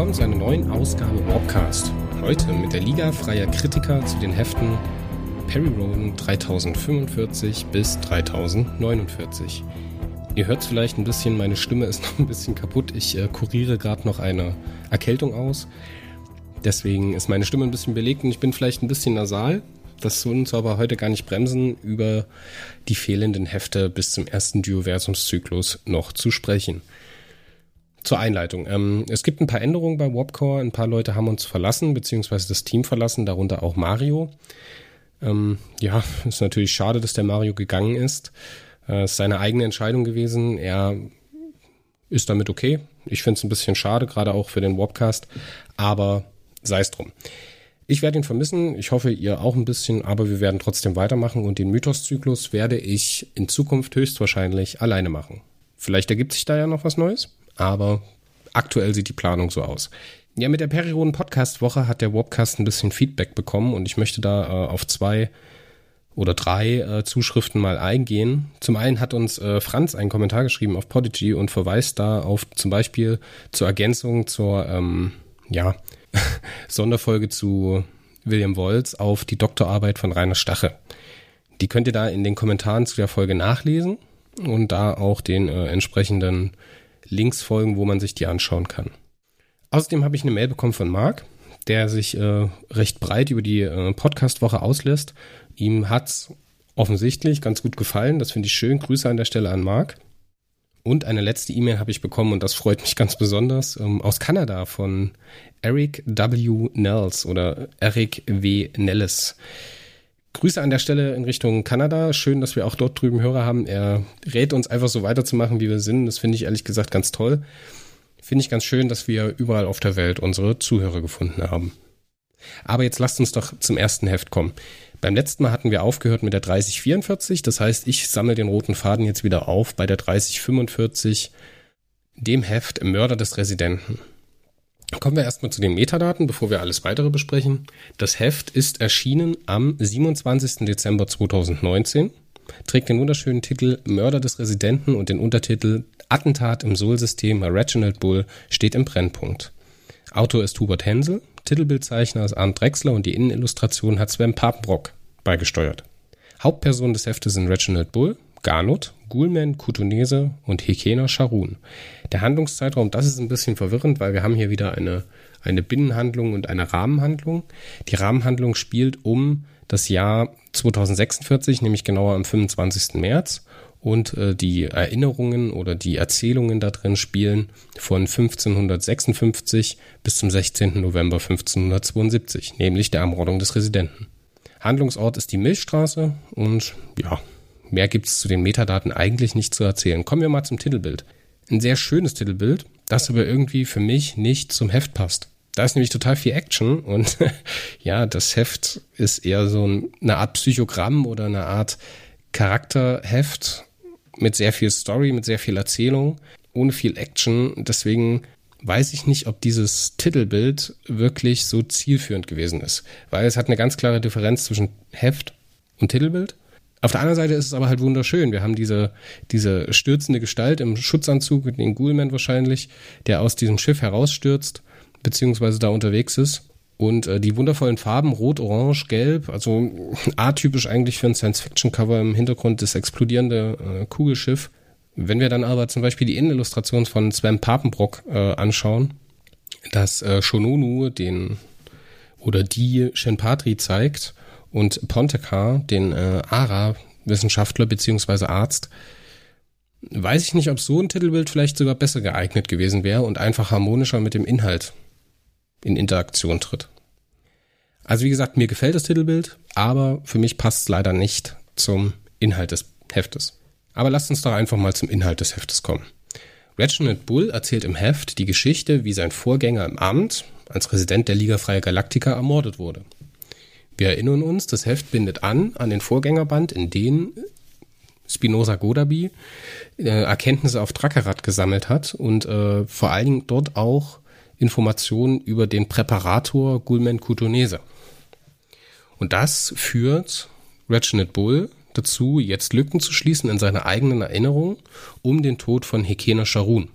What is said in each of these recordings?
Willkommen zu einer neuen Ausgabe Warpcast. Heute mit der Liga freier Kritiker zu den Heften Perry Roden 3045 bis 3049. Ihr hört vielleicht ein bisschen, meine Stimme ist noch ein bisschen kaputt. Ich äh, kuriere gerade noch eine Erkältung aus. Deswegen ist meine Stimme ein bisschen belegt und ich bin vielleicht ein bisschen nasal. Das soll uns aber heute gar nicht bremsen, über die fehlenden Hefte bis zum ersten Dioversumszyklus noch zu sprechen. Zur Einleitung. Ähm, es gibt ein paar Änderungen bei Warpcore. Ein paar Leute haben uns verlassen, beziehungsweise das Team verlassen, darunter auch Mario. Ähm, ja, ist natürlich schade, dass der Mario gegangen ist. Äh, ist seine eigene Entscheidung gewesen. Er ist damit okay. Ich finde es ein bisschen schade, gerade auch für den Warpcast. Aber sei es drum. Ich werde ihn vermissen. Ich hoffe, ihr auch ein bisschen, aber wir werden trotzdem weitermachen und den Mythos-Zyklus werde ich in Zukunft höchstwahrscheinlich alleine machen. Vielleicht ergibt sich da ja noch was Neues, aber aktuell sieht die Planung so aus. Ja, mit der Perioden Podcast Woche hat der Wobcast ein bisschen Feedback bekommen und ich möchte da äh, auf zwei oder drei äh, Zuschriften mal eingehen. Zum einen hat uns äh, Franz einen Kommentar geschrieben auf Podigy und verweist da auf zum Beispiel zur Ergänzung zur ähm, ja Sonderfolge zu William Wolz auf die Doktorarbeit von Rainer Stache. Die könnt ihr da in den Kommentaren zu der Folge nachlesen und da auch den äh, entsprechenden Links folgen, wo man sich die anschauen kann. Außerdem habe ich eine Mail bekommen von Marc, der sich äh, recht breit über die äh, Podcast-Woche auslässt. Ihm hat's offensichtlich ganz gut gefallen. Das finde ich schön. Grüße an der Stelle an Marc. Und eine letzte E-Mail habe ich bekommen und das freut mich ganz besonders ähm, aus Kanada von Eric W. Nels oder Eric W. Nellis. Grüße an der Stelle in Richtung Kanada. Schön, dass wir auch dort drüben Hörer haben. Er rät uns einfach so weiterzumachen, wie wir sind. Das finde ich ehrlich gesagt ganz toll. Finde ich ganz schön, dass wir überall auf der Welt unsere Zuhörer gefunden haben. Aber jetzt lasst uns doch zum ersten Heft kommen. Beim letzten Mal hatten wir aufgehört mit der 3044. Das heißt, ich sammle den roten Faden jetzt wieder auf bei der 3045, dem Heft Mörder des Residenten. Kommen wir erstmal zu den Metadaten, bevor wir alles weitere besprechen. Das Heft ist erschienen am 27. Dezember 2019, trägt den wunderschönen Titel Mörder des Residenten und den Untertitel Attentat im Sol-System Reginald Bull steht im Brennpunkt. Autor ist Hubert Hensel, Titelbildzeichner ist Arndt Drexler und die Innenillustration hat Sven Papenbrock beigesteuert. Hauptpersonen des Heftes sind Reginald Bull, Garnot, Gulman, Kutunese und Hekena Sharun. Der Handlungszeitraum, das ist ein bisschen verwirrend, weil wir haben hier wieder eine, eine Binnenhandlung und eine Rahmenhandlung. Die Rahmenhandlung spielt um das Jahr 2046, nämlich genauer am 25. März. Und äh, die Erinnerungen oder die Erzählungen da drin spielen von 1556 bis zum 16. November 1572, nämlich der Ermordung des Residenten. Handlungsort ist die Milchstraße und ja, Mehr gibt es zu den Metadaten eigentlich nicht zu erzählen. Kommen wir mal zum Titelbild. Ein sehr schönes Titelbild, das aber irgendwie für mich nicht zum Heft passt. Da ist nämlich total viel Action und ja, das Heft ist eher so eine Art Psychogramm oder eine Art Charakterheft mit sehr viel Story, mit sehr viel Erzählung, ohne viel Action. Deswegen weiß ich nicht, ob dieses Titelbild wirklich so zielführend gewesen ist, weil es hat eine ganz klare Differenz zwischen Heft und Titelbild. Auf der anderen Seite ist es aber halt wunderschön. Wir haben diese, diese stürzende Gestalt im Schutzanzug, den Ghoulman wahrscheinlich, der aus diesem Schiff herausstürzt, beziehungsweise da unterwegs ist. Und äh, die wundervollen Farben, Rot, Orange, Gelb, also atypisch eigentlich für ein Science-Fiction-Cover im Hintergrund das explodierende äh, Kugelschiff. Wenn wir dann aber zum Beispiel die Innenillustration von Sven Papenbrock äh, anschauen, dass äh, Shononu den oder die Shenpatri zeigt und Pontekar, den äh, ARA-Wissenschaftler beziehungsweise Arzt, weiß ich nicht, ob so ein Titelbild vielleicht sogar besser geeignet gewesen wäre und einfach harmonischer mit dem Inhalt in Interaktion tritt. Also wie gesagt, mir gefällt das Titelbild, aber für mich passt es leider nicht zum Inhalt des Heftes. Aber lasst uns doch einfach mal zum Inhalt des Heftes kommen. Reginald Bull erzählt im Heft die Geschichte, wie sein Vorgänger im Amt als Resident der Liga Freie Galaktika ermordet wurde. Wir erinnern uns, das Heft bindet an an den Vorgängerband, in dem Spinoza Godabi äh, Erkenntnisse auf Dracarat gesammelt hat und äh, vor allen Dingen dort auch Informationen über den Präparator Gulmen Kutonese. Und das führt Reginald Bull dazu, jetzt Lücken zu schließen in seiner eigenen Erinnerung um den Tod von Hekena Sharun.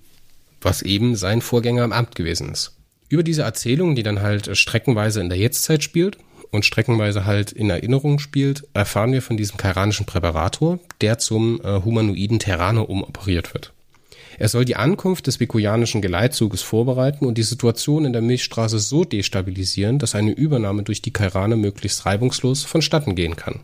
was eben sein Vorgänger im Amt gewesen ist. Über diese Erzählung, die dann halt streckenweise in der Jetztzeit spielt und streckenweise halt in Erinnerung spielt, erfahren wir von diesem kairanischen Präparator, der zum äh, humanoiden Terraner umoperiert wird. Er soll die Ankunft des vikuianischen Geleitzuges vorbereiten und die Situation in der Milchstraße so destabilisieren, dass eine Übernahme durch die Kairane möglichst reibungslos vonstatten gehen kann.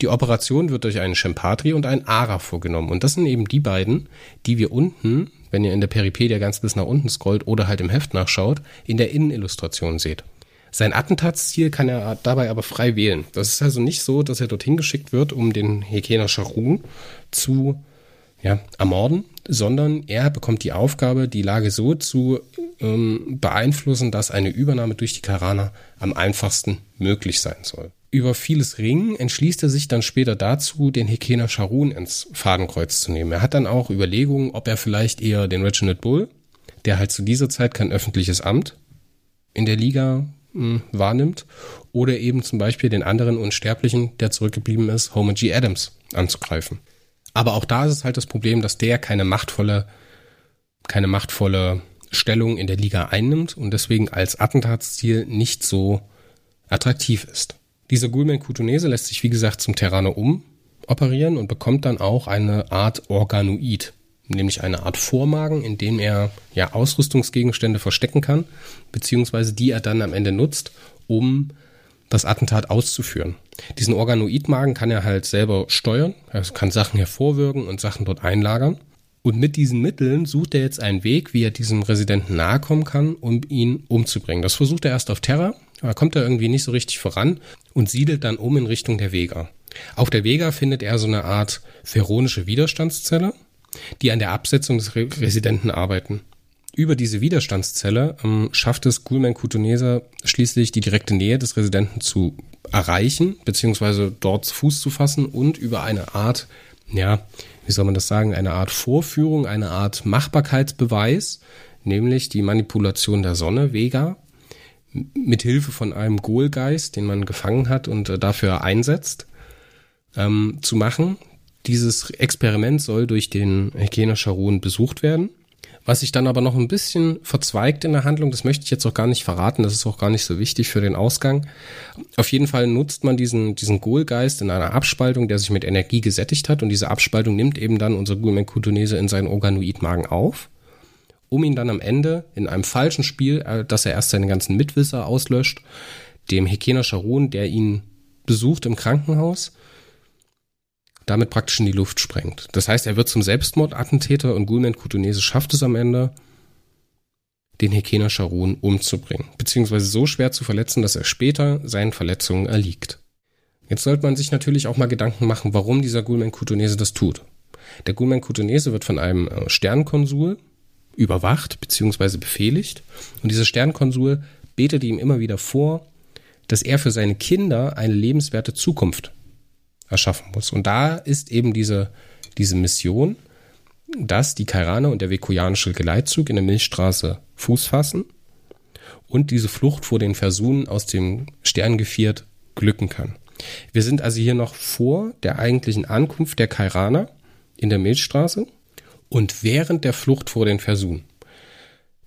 Die Operation wird durch einen Shempatri und einen Ara vorgenommen. Und das sind eben die beiden, die wir unten, wenn ihr in der Peripedia ganz bis nach unten scrollt oder halt im Heft nachschaut, in der Innenillustration seht. Sein Attentatsziel kann er dabei aber frei wählen. Das ist also nicht so, dass er dorthin geschickt wird, um den Hekena Sharun zu ja, ermorden, sondern er bekommt die Aufgabe, die Lage so zu ähm, beeinflussen, dass eine Übernahme durch die Karana am einfachsten möglich sein soll. Über vieles Ringen entschließt er sich dann später dazu, den Hekena Sharun ins Fadenkreuz zu nehmen. Er hat dann auch Überlegungen, ob er vielleicht eher den Reginald Bull, der halt zu dieser Zeit kein öffentliches Amt in der Liga mh, hm, wahrnimmt, oder eben zum Beispiel den anderen Unsterblichen, der zurückgeblieben ist, Homer G. Adams, anzugreifen. Aber auch da ist es halt das Problem, dass der keine machtvolle, keine machtvolle Stellung in der Liga einnimmt und deswegen als Attentatsziel nicht so attraktiv ist. Dieser Gulmen Kutunese lässt sich wie gesagt zum Terraner umoperieren und bekommt dann auch eine Art Organoid, nämlich eine Art Vormagen, in dem er ja Ausrüstungsgegenstände verstecken kann, beziehungsweise die er dann am Ende nutzt, um das Attentat auszuführen. Diesen Organoidmagen kann er halt selber steuern, er kann Sachen hervorwirken und Sachen dort einlagern. Und mit diesen Mitteln sucht er jetzt einen Weg, wie er diesem Residenten nahe kommen kann, um ihn umzubringen. Das versucht er erst auf Terra, da kommt er irgendwie nicht so richtig voran und siedelt dann um in Richtung der Vega. Auf der Vega findet er so eine Art pheronische Widerstandszelle, die an der Absetzung des Residenten arbeiten. Über diese Widerstandszelle ähm, schafft es Gulman Kutunesa schließlich die direkte Nähe des Residenten zu erreichen, beziehungsweise dort Fuß zu fassen und über eine Art, ja, wie soll man das sagen, eine Art Vorführung, eine Art Machbarkeitsbeweis, nämlich die Manipulation der Sonne, Vega, mit Hilfe von einem Golgeist, den man gefangen hat und äh, dafür einsetzt, ähm, zu machen. Dieses Experiment soll durch den Hekena Sharon besucht werden was sich dann aber noch ein bisschen verzweigt in der Handlung, das möchte ich jetzt auch gar nicht verraten, das ist auch gar nicht so wichtig für den Ausgang. Auf jeden Fall nutzt man diesen, diesen Ghoul-Geist in einer Abspaltung, der sich mit Energie gesättigt hat und diese Abspaltung nimmt eben dann unser Gulmenkutonese in seinen Organoid-Magen auf, um ihn dann am Ende in einem falschen Spiel, äh, dass er erst seine ganzen Mitwisser auslöscht, dem Hekena Sharon, der ihn besucht im Krankenhaus, damit praktisch in die Luft sprengt. Das heißt, er wird zum Selbstmordattentäter und Gulman Kutunese schafft es am Ende, den Hekena Sharon umzubringen, beziehungsweise so schwer zu verletzen, dass er später seinen Verletzungen erliegt. Jetzt sollte man sich natürlich auch mal Gedanken machen, warum dieser Gulman Kutunese das tut. Der Gulman Kutunese wird von einem äh, Sternkonsul überwacht beziehungsweise befehligt und dieser Sternkonsul betet ihm immer wieder vor, dass er für seine Kinder eine lebenswerte Zukunft erschaffen muss. Und da ist eben diese, diese Mission, dass die Kairane und der vekujanische Geleitzug in der Milchstraße Fuß fassen und diese Flucht vor den Versunen aus dem Sterngeviert glücken kann. Wir sind also hier noch vor der eigentlichen Ankunft der Kairaner in der Milchstraße und während der Flucht vor den Versunen.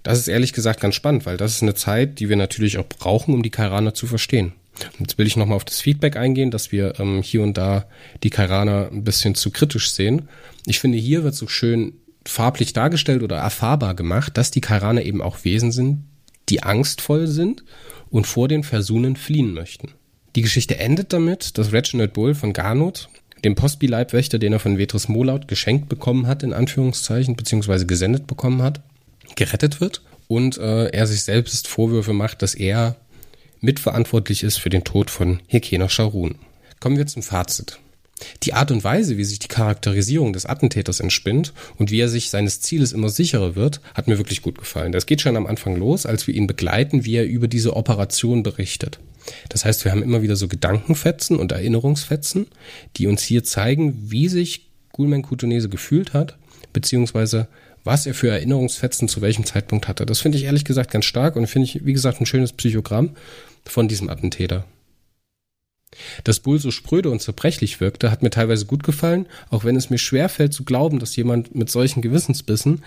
Das ist ehrlich gesagt ganz spannend, weil das ist eine Zeit, die wir natürlich auch brauchen, um die Kairaner zu verstehen. Jetzt will ich nochmal auf das Feedback eingehen, dass wir ähm, hier und da die Kairaner ein bisschen zu kritisch sehen. Ich finde, hier wird so schön farblich dargestellt oder erfahrbar gemacht, dass die Kairaner eben auch Wesen sind, die angstvoll sind und vor den Versunen fliehen möchten. Die Geschichte endet damit, dass Reginald Bull von Garnot, dem Postby-Leibwächter, den er von Vetris Molaut geschenkt bekommen hat, in Anführungszeichen, beziehungsweise gesendet bekommen hat, gerettet wird und äh, er sich selbst Vorwürfe macht, dass er mitverantwortlich ist für den Tod von Hekena Sharun. Kommen wir zum Fazit. Die Art und Weise, wie sich die Charakterisierung des Attentäters entspinnt und wie er sich seines Zieles immer sicherer wird, hat mir wirklich gut gefallen. Das geht schon am Anfang los, als wir ihn begleiten, wie er über diese Operation berichtet. Das heißt, wir haben immer wieder so Gedankenfetzen und Erinnerungsfetzen, die uns hier zeigen, wie sich Gulmen Kutunese gefühlt hat, beziehungsweise was er für Erinnerungsfetzen zu welchem Zeitpunkt hatte. Das finde ich ehrlich gesagt ganz stark und finde ich, wie gesagt, ein schönes Psychogramm von diesem Attentäter. Dass Bull so spröde und zerbrechlich wirkte, hat mir teilweise gut gefallen, auch wenn es mir schwer fällt zu glauben, dass jemand mit solchen Gewissensbissen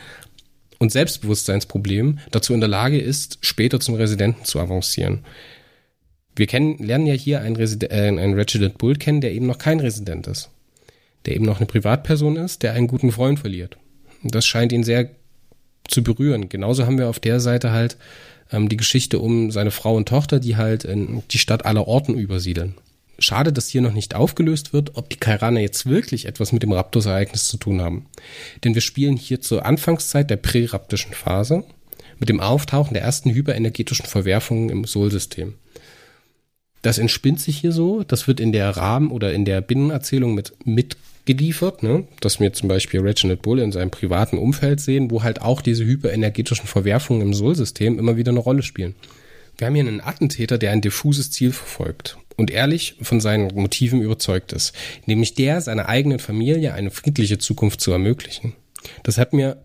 und Selbstbewusstseinsproblem dazu in der Lage ist, später zum Residenten zu avancieren. Wir kennen, lernen ja hier einen, Resident, äh, einen Reginald Bull kennen, der eben noch kein Resident ist. Der eben noch eine Privatperson ist, der einen guten Freund verliert. Und das scheint ihn sehr zu berühren. Genauso haben wir auf der Seite halt ähm, die Geschichte um seine Frau und Tochter, die halt in die Stadt aller Orten übersiedeln. Schade, dass hier noch nicht aufgelöst wird, ob die Kairaner jetzt wirklich etwas mit dem Raptus-Ereignis zu tun haben. Denn wir spielen hier zur Anfangszeit der präraptischen Phase mit dem Auftauchen der ersten hyperenergetischen Verwerfungen im Sol-System. Das entspinnt sich hier so, das wird in der Rahmen- oder in der Binnenerzählung mit mitgeliefert, ne? dass wir zum Beispiel Reginald Bull in seinem privaten Umfeld sehen, wo halt auch diese hyperenergetischen Verwerfungen im Sol-System immer wieder eine Rolle spielen. Wir haben hier einen Attentäter, der ein diffuses Ziel verfolgt und ehrlich von seinen Motiven überzeugt ist, nämlich der, seiner eigenen Familie eine friedliche Zukunft zu ermöglichen. Das hat mir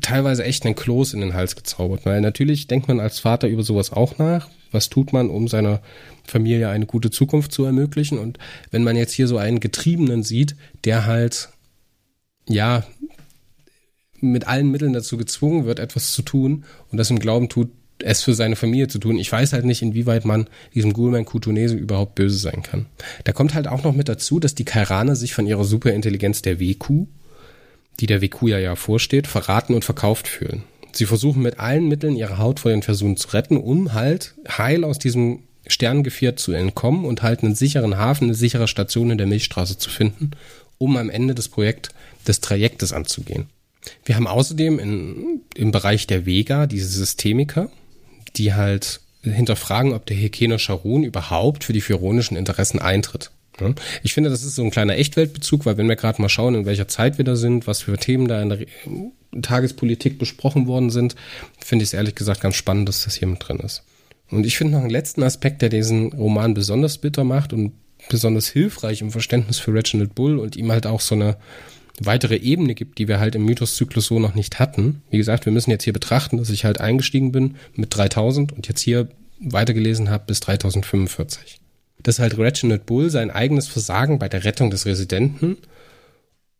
teilweise echt einen Kloß in den Hals gezaubert, weil natürlich denkt man als Vater über sowas auch nach. Was tut man, um seiner Familie eine gute Zukunft zu ermöglichen? Und wenn man jetzt hier so einen Getriebenen sieht, der halt, ja, mit allen Mitteln dazu gezwungen wird, etwas zu tun und das im Glauben tut, es für seine Familie zu tun. Ich weiß halt nicht, inwieweit man diesem Gulman Kutunese überhaupt böse sein kann. Da kommt halt auch noch mit dazu, dass die Kairaner sich von ihrer Superintelligenz der WQ, die der WQ ja ja vorsteht, verraten und verkauft fühlen. Sie versuchen mit allen Mitteln ihre Haut vor den Versuchen zu retten, um halt heil aus diesem Sternengeviert zu entkommen und halt einen sicheren Hafen, eine sichere Station in der Milchstraße zu finden, um am Ende des Projekt des Trajektes anzugehen. Wir haben außerdem in, im Bereich der Vega diese Systemiker, die halt hinterfragen, ob der Hekeno Sharon überhaupt für die phyronischen Interessen eintritt. Ich finde, das ist so ein kleiner Echtweltbezug, weil wenn wir gerade mal schauen, in welcher Zeit wir da sind, was für Themen da in der Tagespolitik besprochen worden sind, finde ich es ehrlich gesagt ganz spannend, dass das hier mit drin ist. Und ich finde noch einen letzten Aspekt, der diesen Roman besonders bitter macht und besonders hilfreich im Verständnis für Reginald Bull und ihm halt auch so eine weitere Ebene gibt, die wir halt im Mythoszyklus so noch nicht hatten. Wie gesagt, wir müssen jetzt hier betrachten, dass ich halt eingestiegen bin mit 3000 und jetzt hier weitergelesen habe bis 3045. Dass halt Reginald Bull sein eigenes Versagen bei der Rettung des Residenten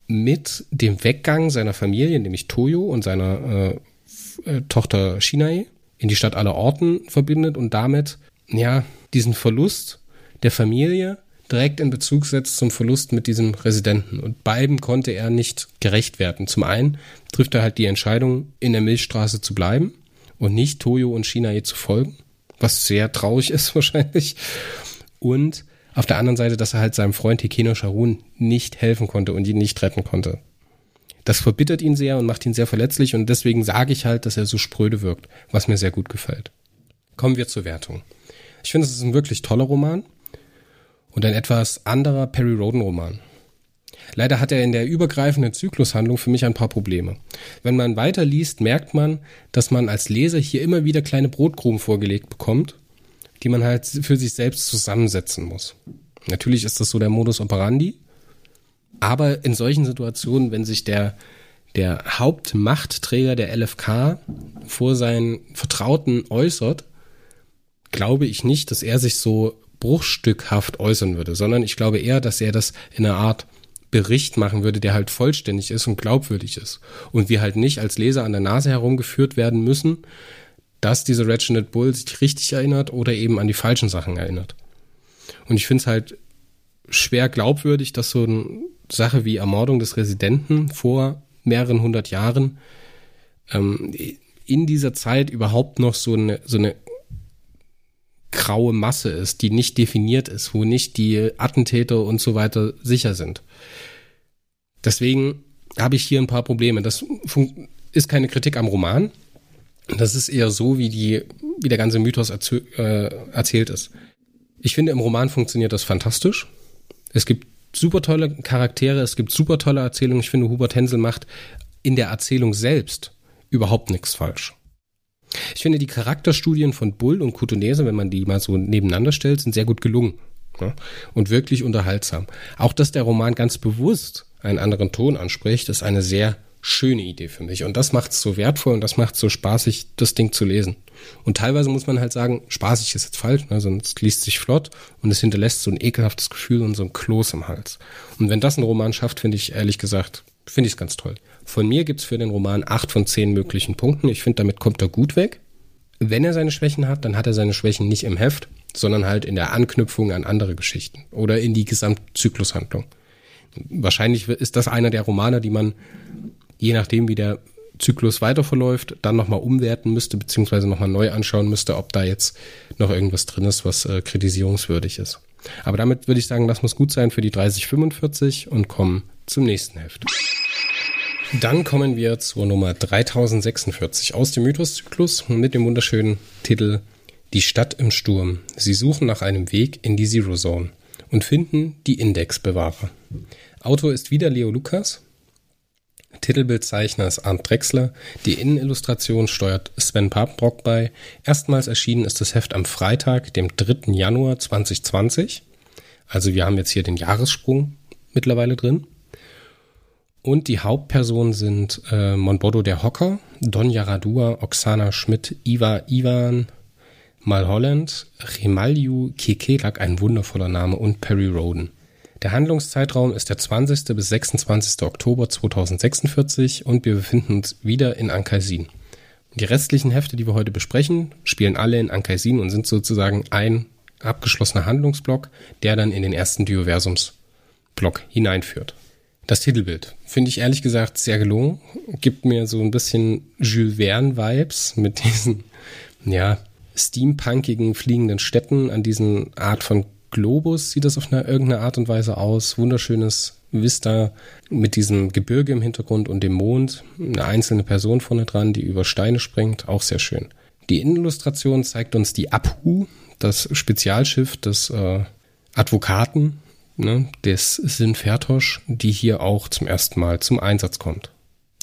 mit dem Weggang seiner Familie, nämlich Toyo und seiner äh, äh, Tochter Shinai, in die Stadt aller Orten verbindet und damit, ja, diesen Verlust der Familie direkt in Bezug setzt zum Verlust mit diesem Residenten. Und beiden konnte er nicht gerecht werden. Zum einen trifft er halt die Entscheidung, in der Milchstraße zu bleiben und nicht Toyo und Shinae zu folgen, was sehr traurig ist wahrscheinlich. Und auf der anderen Seite, dass er halt seinem Freund Hikeno Sharun nicht helfen konnte und ihn nicht retten konnte. Das verbittert ihn sehr und macht ihn sehr verletzlich und deswegen sage ich halt, dass er so spröde wirkt, was mir sehr gut gefällt. Kommen wir zur Wertung. Ich finde, es ist ein wirklich toller Roman und ein etwas anderer Perry Roden Roman. Leider hat er in der übergreifenden Zyklushandlung für mich ein paar Probleme. Wenn man weiterliest, merkt man, dass man als Leser hier immer wieder kleine Brotkrumen vorgelegt bekommt, die man halt für sich selbst zusammensetzen muss. Natürlich ist das so der Modus operandi, aber in solchen Situationen, wenn sich der, der Hauptmachtträger der LFK vor seinen Vertrauten äußert, glaube ich nicht, dass er sich so bruchstückhaft äußern würde, sondern ich glaube eher, dass er das in einer Art Bericht machen würde, der halt vollständig ist und glaubwürdig ist. Und wir halt nicht als Leser an der Nase herumgeführt werden müssen, dass dieser Reginald Bull sich richtig erinnert oder eben an die falschen Sachen erinnert. Und ich finde es halt schwer glaubwürdig, dass so eine Sache wie Ermordung des Residenten vor mehreren hundert Jahren ähm, in dieser Zeit überhaupt noch so eine, so eine graue Masse ist, die nicht definiert ist, wo nicht die Attentäter und so weiter sicher sind. Deswegen habe ich hier ein paar Probleme. Das ist keine Kritik am Roman. Das ist eher so, wie die, wie der ganze Mythos erzähl, äh, erzählt ist. Ich finde, im Roman funktioniert das fantastisch. Es gibt super tolle Charaktere, es gibt super tolle Erzählungen. Ich finde, Hubert Hensel macht in der Erzählung selbst überhaupt nichts falsch. Ich finde, die Charakterstudien von Bull und Kutunese, wenn man die mal so nebeneinander stellt, sind sehr gut gelungen ja, und wirklich unterhaltsam. Auch, dass der Roman ganz bewusst einen anderen Ton anspricht, ist eine sehr schöne Idee für mich. Und das macht es so wertvoll und das macht es so spaßig, das Ding zu lesen. Und teilweise muss man halt sagen, spaßig ist jetzt falsch, ne? sonst liest sich flott und es hinterlässt so ein ekelhaftes Gefühl und so ein Kloß im Hals. Und wenn das ein Roman schafft, finde ich ehrlich gesagt, finde ich es ganz toll. Von mir gibt's für den Roman acht von zehn möglichen Punkten. Ich finde, damit kommt er gut weg. Wenn er seine Schwächen hat, dann hat er seine Schwächen nicht im Heft, sondern halt in der Anknüpfung an andere Geschichten oder in die Gesamtzyklushandlung. Wahrscheinlich ist das einer der Romane, die man, je nachdem wie der Zyklus weiter verläuft, dann nochmal umwerten müsste, beziehungsweise nochmal neu anschauen müsste, ob da jetzt noch irgendwas drin ist, was äh, kritisierungswürdig ist. Aber damit würde ich sagen, das muss gut sein für die 3045 und kommen zum nächsten Heft. Dann kommen wir zur Nummer 3046 aus dem Mythoszyklus mit dem wunderschönen Titel Die Stadt im Sturm. Sie suchen nach einem Weg in die Zero Zone und finden die Indexbewahrer. Autor ist wieder Leo Lukas. Titelbildzeichner ist Arndt Drexler. Die Innenillustration steuert Sven Papbrock bei. Erstmals erschienen ist das Heft am Freitag, dem 3. Januar 2020. Also wir haben jetzt hier den Jahressprung mittlerweile drin. Und die Hauptpersonen sind äh, Monbodo der Hocker, Don Yaradua, Oksana Schmidt, Iva Ivan, Malholland, Remalju Kekelak, ein wundervoller Name, und Perry Roden. Der Handlungszeitraum ist der 20. bis 26. Oktober 2046 und wir befinden uns wieder in Ankaisin. Die restlichen Hefte, die wir heute besprechen, spielen alle in Ankaisin und sind sozusagen ein abgeschlossener Handlungsblock, der dann in den ersten Dioversums-Block hineinführt. Das Titelbild finde ich ehrlich gesagt sehr gelungen. Gibt mir so ein bisschen Jules Verne-Vibes mit diesen, ja, steampunkigen fliegenden Städten an diesen Art von Globus sieht das auf eine, irgendeine Art und Weise aus. Wunderschönes Vista mit diesem Gebirge im Hintergrund und dem Mond. Eine einzelne Person vorne dran, die über Steine springt. Auch sehr schön. Die Innenillustration zeigt uns die Abhu, das Spezialschiff des äh, Advokaten ne, des Sinfertosch, die hier auch zum ersten Mal zum Einsatz kommt.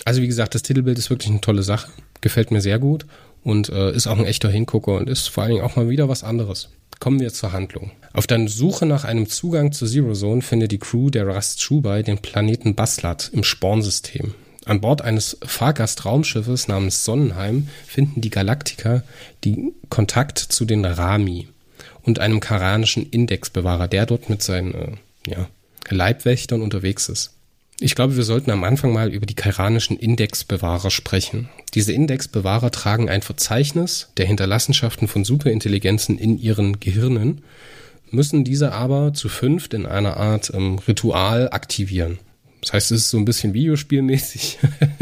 Also wie gesagt, das Titelbild ist wirklich eine tolle Sache, gefällt mir sehr gut und äh, ist auch ein echter Hingucker und ist vor allen Dingen auch mal wieder was anderes. Kommen wir zur Handlung. Auf der Suche nach einem Zugang zur Zero Zone findet die Crew der Rast Shubai den Planeten Baslat im Spornsystem. An Bord eines Fahrgastraumschiffes namens Sonnenheim finden die Galaktiker die Kontakt zu den Rami und einem karanischen Indexbewahrer, der dort mit seinen äh, ja, Leibwächtern unterwegs ist. Ich glaube, wir sollten am Anfang mal über die kairanischen Indexbewahrer sprechen. Diese Indexbewahrer tragen ein Verzeichnis der Hinterlassenschaften von Superintelligenzen in ihren Gehirnen, müssen diese aber zu fünft in einer Art ähm, Ritual aktivieren. Das heißt, es ist so ein bisschen Videospielmäßig,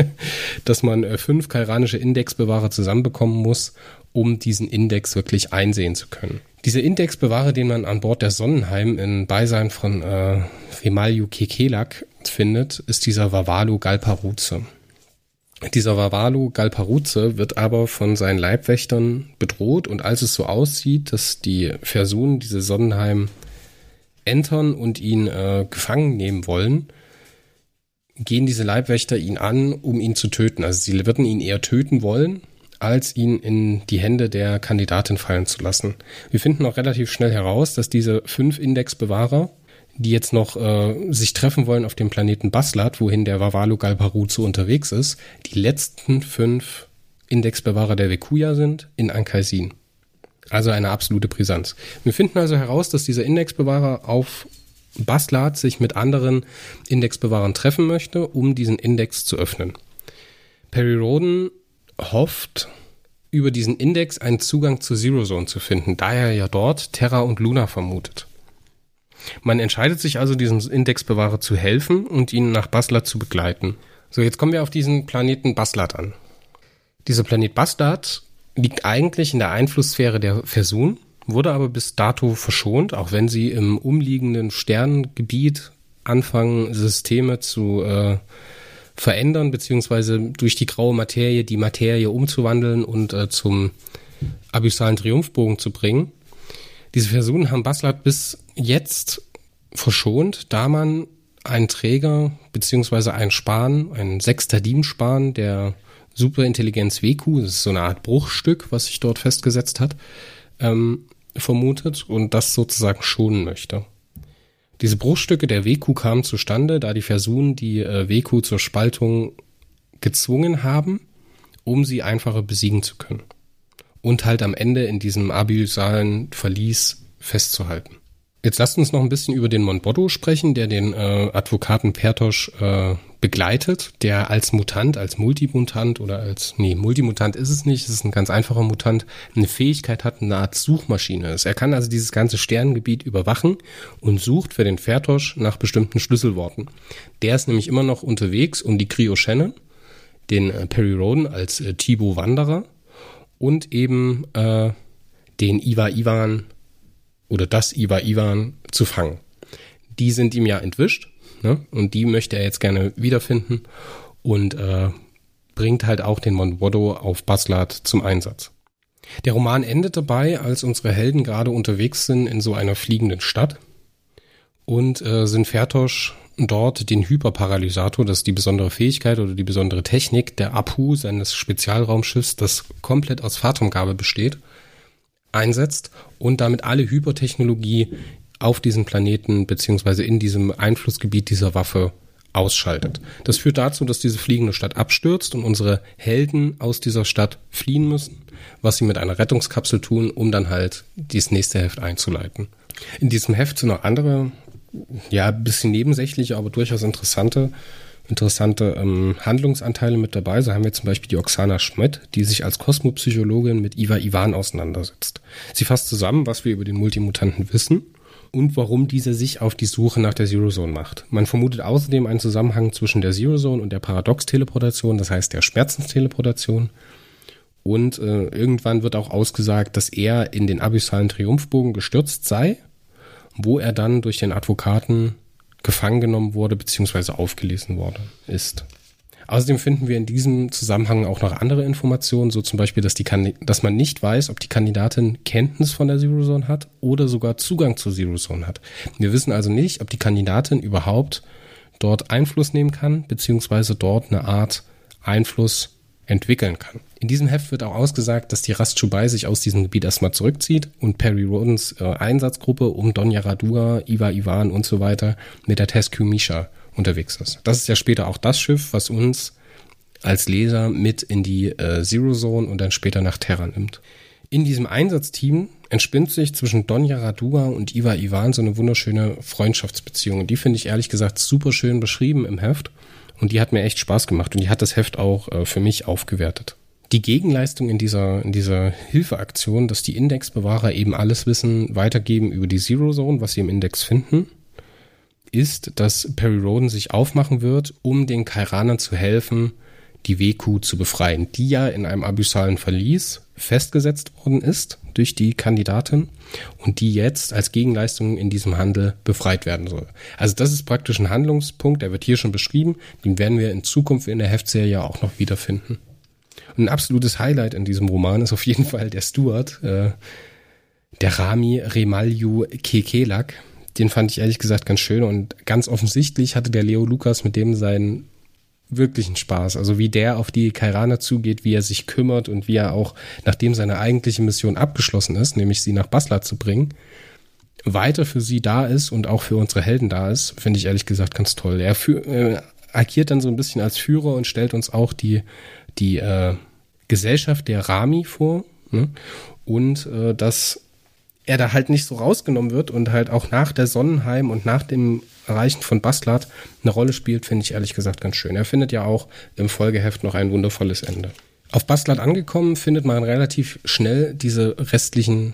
dass man äh, fünf kairanische Indexbewahrer zusammenbekommen muss, um diesen Index wirklich einsehen zu können. Dieser Indexbewahrer, den man an Bord der Sonnenheim in Beisein von äh, Femalju Kekelak findet, ist dieser Vavalu Galparuze. Dieser Vavalu Galparuze wird aber von seinen Leibwächtern bedroht und als es so aussieht, dass die Versunen diese Sonnenheim entern und ihn äh, gefangen nehmen wollen, gehen diese Leibwächter ihn an, um ihn zu töten. Also sie würden ihn eher töten wollen, als ihn in die Hände der Kandidatin fallen zu lassen. Wir finden auch relativ schnell heraus, dass diese fünf Indexbewahrer, die jetzt noch äh, sich treffen wollen auf dem Planeten Baslat, wohin der Vavalu Galparuzu unterwegs ist, die letzten fünf Indexbewahrer der Vekuya sind in Ankaisin. Also eine absolute Brisanz. Wir finden also heraus, dass dieser Indexbewahrer auf Baslat sich mit anderen Indexbewahrern treffen möchte, um diesen Index zu öffnen. Perry Roden hofft, über diesen Index einen Zugang zur Zero Zone zu finden, da er ja dort Terra und Luna vermutet. Man entscheidet sich also, diesem Indexbewahrer zu helfen und ihn nach Baslat zu begleiten. So, jetzt kommen wir auf diesen Planeten Baslat an. Dieser Planet Baslat liegt eigentlich in der Einflusssphäre der Versun, wurde aber bis dato verschont, auch wenn sie im umliegenden Sterngebiet anfangen, Systeme zu äh, verändern, beziehungsweise durch die graue Materie die Materie umzuwandeln und äh, zum abyssalen Triumphbogen zu bringen. Diese Versuchen haben Baslat bis jetzt verschont, da man einen Träger beziehungsweise einen Span, einen sechster Diemspan der Superintelligenz WQ, das ist so eine Art Bruchstück, was sich dort festgesetzt hat, ähm, vermutet und das sozusagen schonen möchte. Diese Bruchstücke der WQ kamen zustande, da die Versuchen die äh, WQ zur Spaltung gezwungen haben, um sie einfacher besiegen zu können. Und halt am Ende in diesem abyssalen Verlies festzuhalten. Jetzt lasst uns noch ein bisschen über den Monboddo sprechen, der den äh, Advokaten Pertosch äh, begleitet, der als Mutant, als Multimutant oder als, nee, Multimutant ist es nicht, es ist ein ganz einfacher Mutant, eine Fähigkeit hat, eine Art Suchmaschine ist. Er kann also dieses ganze Sternengebiet überwachen und sucht für den Pertosch nach bestimmten Schlüsselworten. Der ist nämlich immer noch unterwegs, um die Cryo Shannon, den äh, Perry Roden als äh, Thibaut Wanderer und eben äh, den Iva Ivan oder das Iva Ivan zu fangen. Die sind ihm ja entwischt ne? und die möchte er jetzt gerne wiederfinden und äh, bringt halt auch den Monwodo auf Baslat zum Einsatz. Der Roman endet dabei, als unsere Helden gerade unterwegs sind in so einer fliegenden Stadt und äh, sind Fertosch dort den Hyperparalysator, das ist die besondere Fähigkeit oder die besondere Technik der Apu seines Spezialraumschiffs, das komplett aus Phantomgabe besteht, einsetzt und damit alle Hypertechnologie auf diesem Planeten beziehungsweise in diesem Einflussgebiet dieser Waffe ausschaltet. Das führt dazu, dass diese fliegende Stadt abstürzt und unsere Helden aus dieser Stadt fliehen müssen, was sie mit einer Rettungskapsel tun, um dann halt dieses nächste Heft einzuleiten. In diesem Heft sind noch andere, ja, bisschen nebensächliche, aber durchaus interessante interessante ähm, Handlungsanteile mit dabei. So haben wir zum Beispiel die Oksana Schmidt, die sich als Kosmopsychologin mit Iva Ivan auseinandersetzt. Sie fasst zusammen, was wir über den Multimutanten wissen und warum dieser sich auf die Suche nach der Zero Zone macht. Man vermutet außerdem einen Zusammenhang zwischen der Zero Zone und der Paradox-Teleportation, das heißt der Schmerzensteleportation. Und äh, irgendwann wird auch ausgesagt, dass er in den abyssalen Triumphbogen gestürzt sei, wo er dann durch den Advokaten gefangen genommen wurde bzw. aufgelesen worden ist. Außerdem finden wir in diesem Zusammenhang auch noch andere Informationen, so zum Beispiel, dass, die dass man nicht weiß, ob die Kandidatin Kenntnis von der Zero Zone hat oder sogar Zugang zur Zero Zone hat. Wir wissen also nicht, ob die Kandidatin überhaupt dort Einfluss nehmen kann, beziehungsweise dort eine Art Einfluss entwickeln kann. In diesem Heft wird auch ausgesagt, dass die Rastschubai sich aus diesem Gebiet erstmal zurückzieht und Perry Rodens äh, Einsatzgruppe um Donja Radua, Iva Ivan und so weiter mit der Tescu Misha unterwegs ist. Das ist ja später auch das Schiff, was uns als Leser mit in die äh, Zero Zone und dann später nach Terra nimmt. In diesem Einsatzteam entspinnt sich zwischen Donja Radua und Iva Ivan so eine wunderschöne Freundschaftsbeziehung. Und die finde ich ehrlich gesagt super schön beschrieben im Heft. Und die hat mir echt Spaß gemacht und die hat das Heft auch äh, für mich aufgewertet. Die Gegenleistung in dieser, in dieser Hilfeaktion, dass die Indexbewahrer eben alles Wissen weitergeben über die Zero Zone, was sie im Index finden, ist, dass Perry Roden sich aufmachen wird, um den Kairanern zu helfen, die WQ zu befreien, die ja in einem abyssalen Verlies festgesetzt worden ist durch die Kandidatin und die jetzt als Gegenleistung in diesem Handel befreit werden soll. Also das ist praktisch ein Handlungspunkt, der wird hier schon beschrieben, den werden wir in Zukunft in der Heftserie auch noch wiederfinden. Und ein absolutes Highlight in diesem Roman ist auf jeden Fall der Stuart, äh, der Rami Remalju Kekelak. Den fand ich ehrlich gesagt ganz schön und ganz offensichtlich hatte der Leo Lukas mit dem seinen wirklichen Spaß. Also wie der auf die Kairana zugeht, wie er sich kümmert und wie er auch, nachdem seine eigentliche Mission abgeschlossen ist, nämlich sie nach Basla zu bringen, weiter für sie da ist und auch für unsere Helden da ist, finde ich ehrlich gesagt ganz toll. Er für, äh, agiert dann so ein bisschen als Führer und stellt uns auch die, die äh, Gesellschaft der Rami vor. Ne? Und äh, dass er da halt nicht so rausgenommen wird und halt auch nach der Sonnenheim und nach dem Erreichen von Baslat eine Rolle spielt, finde ich ehrlich gesagt ganz schön. Er findet ja auch im Folgeheft noch ein wundervolles Ende. Auf Baslat angekommen findet man relativ schnell diese restlichen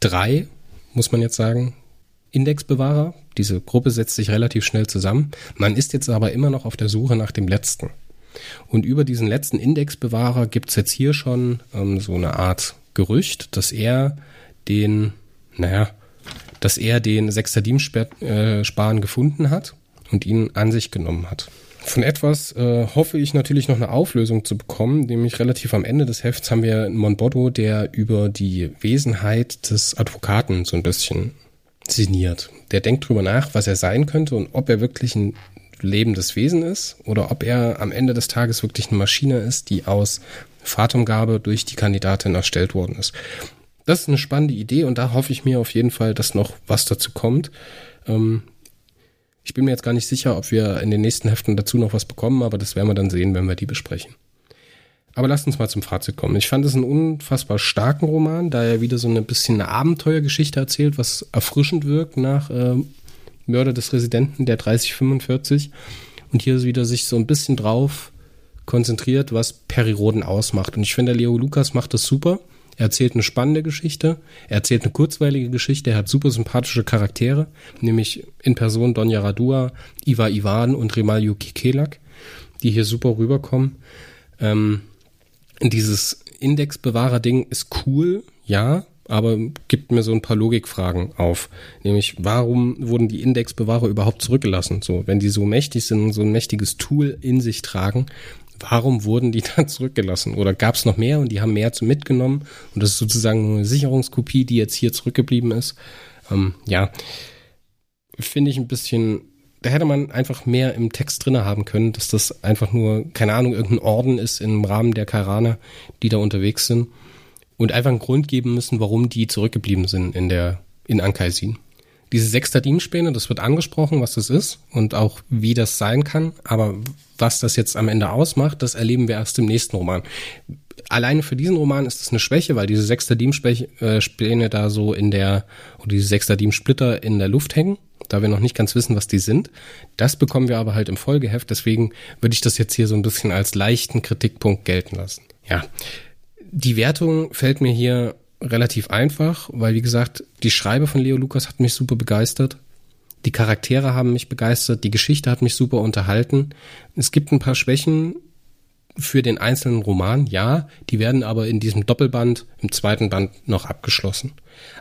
drei, muss man jetzt sagen, Indexbewahrer. Diese Gruppe setzt sich relativ schnell zusammen. Man ist jetzt aber immer noch auf der Suche nach dem letzten. Und über diesen letzten Indexbewahrer gibt's jetzt hier schon ähm, so eine Art Gerücht, dass er den, naja, dass er den Sextadim-Sparen gefunden hat und ihn an sich genommen hat. Von etwas äh, hoffe ich natürlich noch eine Auflösung zu bekommen, nämlich relativ am Ende des Hefts haben wir Monboddo, der über die Wesenheit des Advokaten so ein bisschen sinniert. Der denkt drüber nach, was er sein könnte und ob er wirklich ein lebendes Wesen ist oder ob er am Ende des Tages wirklich eine Maschine ist, die aus Fatumgabe durch die Kandidatin erstellt worden ist. Das ist eine spannende Idee und da hoffe ich mir auf jeden Fall, dass noch was dazu kommt. Ähm, Ich bin mir jetzt gar nicht sicher, ob wir in den nächsten Heften dazu noch was bekommen, aber das werden wir dann sehen, wenn wir die besprechen. Aber lasst uns mal zum Fazit kommen. Ich fand es einen unfassbar starken Roman, da er wieder so ein bisschen eine Abenteuergeschichte erzählt, was erfrischend wirkt nach äh, Mörder des Residenten der 3045 und hier wieder sich so ein bisschen drauf konzentriert, was Periroden ausmacht. Und ich finde, Leo Lukas macht das super. Er erzählt eine spannende Geschichte, er erzählt eine kurzweilige Geschichte, er hat super sympathische Charaktere, nämlich in Person Donja Radua, Iva Ivan und Remalju Kikelak, die hier super rüberkommen. Ähm, dieses Indexbewahrer-Ding ist cool, ja, aber gibt mir so ein paar Logikfragen auf. Nämlich, warum wurden die Indexbewahrer überhaupt zurückgelassen? So, wenn die so mächtig sind und so ein mächtiges Tool in sich tragen, warum wurden die dann zurückgelassen? Oder gab es noch mehr und die haben mehr zu mitgenommen und das ist sozusagen eine Sicherungskopie, die jetzt hier zurückgeblieben ist? Ähm, ja, finde ich ein bisschen da hätte man einfach mehr im Text drinne haben können, dass das einfach nur, keine Ahnung, irgendein Orden ist im Rahmen der Karane, die da unterwegs sind. Und einfach einen Grund geben müssen, warum die zurückgeblieben sind in der, in Ankaisin. Diese Sextadinspäne, das wird angesprochen, was das ist und auch wie das sein kann. Aber was das jetzt am Ende ausmacht, das erleben wir erst im nächsten Roman. Alleine für diesen Roman ist das eine Schwäche, weil diese Sextadinspäne da so in der, oder diese Sextadinsplitter in der Luft hängen da wir noch nicht ganz wissen, was die sind. Das bekommen wir aber halt im Folgeheft, deswegen würde ich das jetzt hier so ein bisschen als leichten Kritikpunkt gelten lassen. Ja, die Wertung fällt mir hier relativ einfach, weil wie gesagt, die Schreibe von Leo Lukas hat mich super begeistert. Die Charaktere haben mich begeistert, die Geschichte hat mich super unterhalten. Es gibt ein paar Schwächen, für den einzelnen Roman, ja, die werden aber in diesem Doppelband im zweiten Band noch abgeschlossen.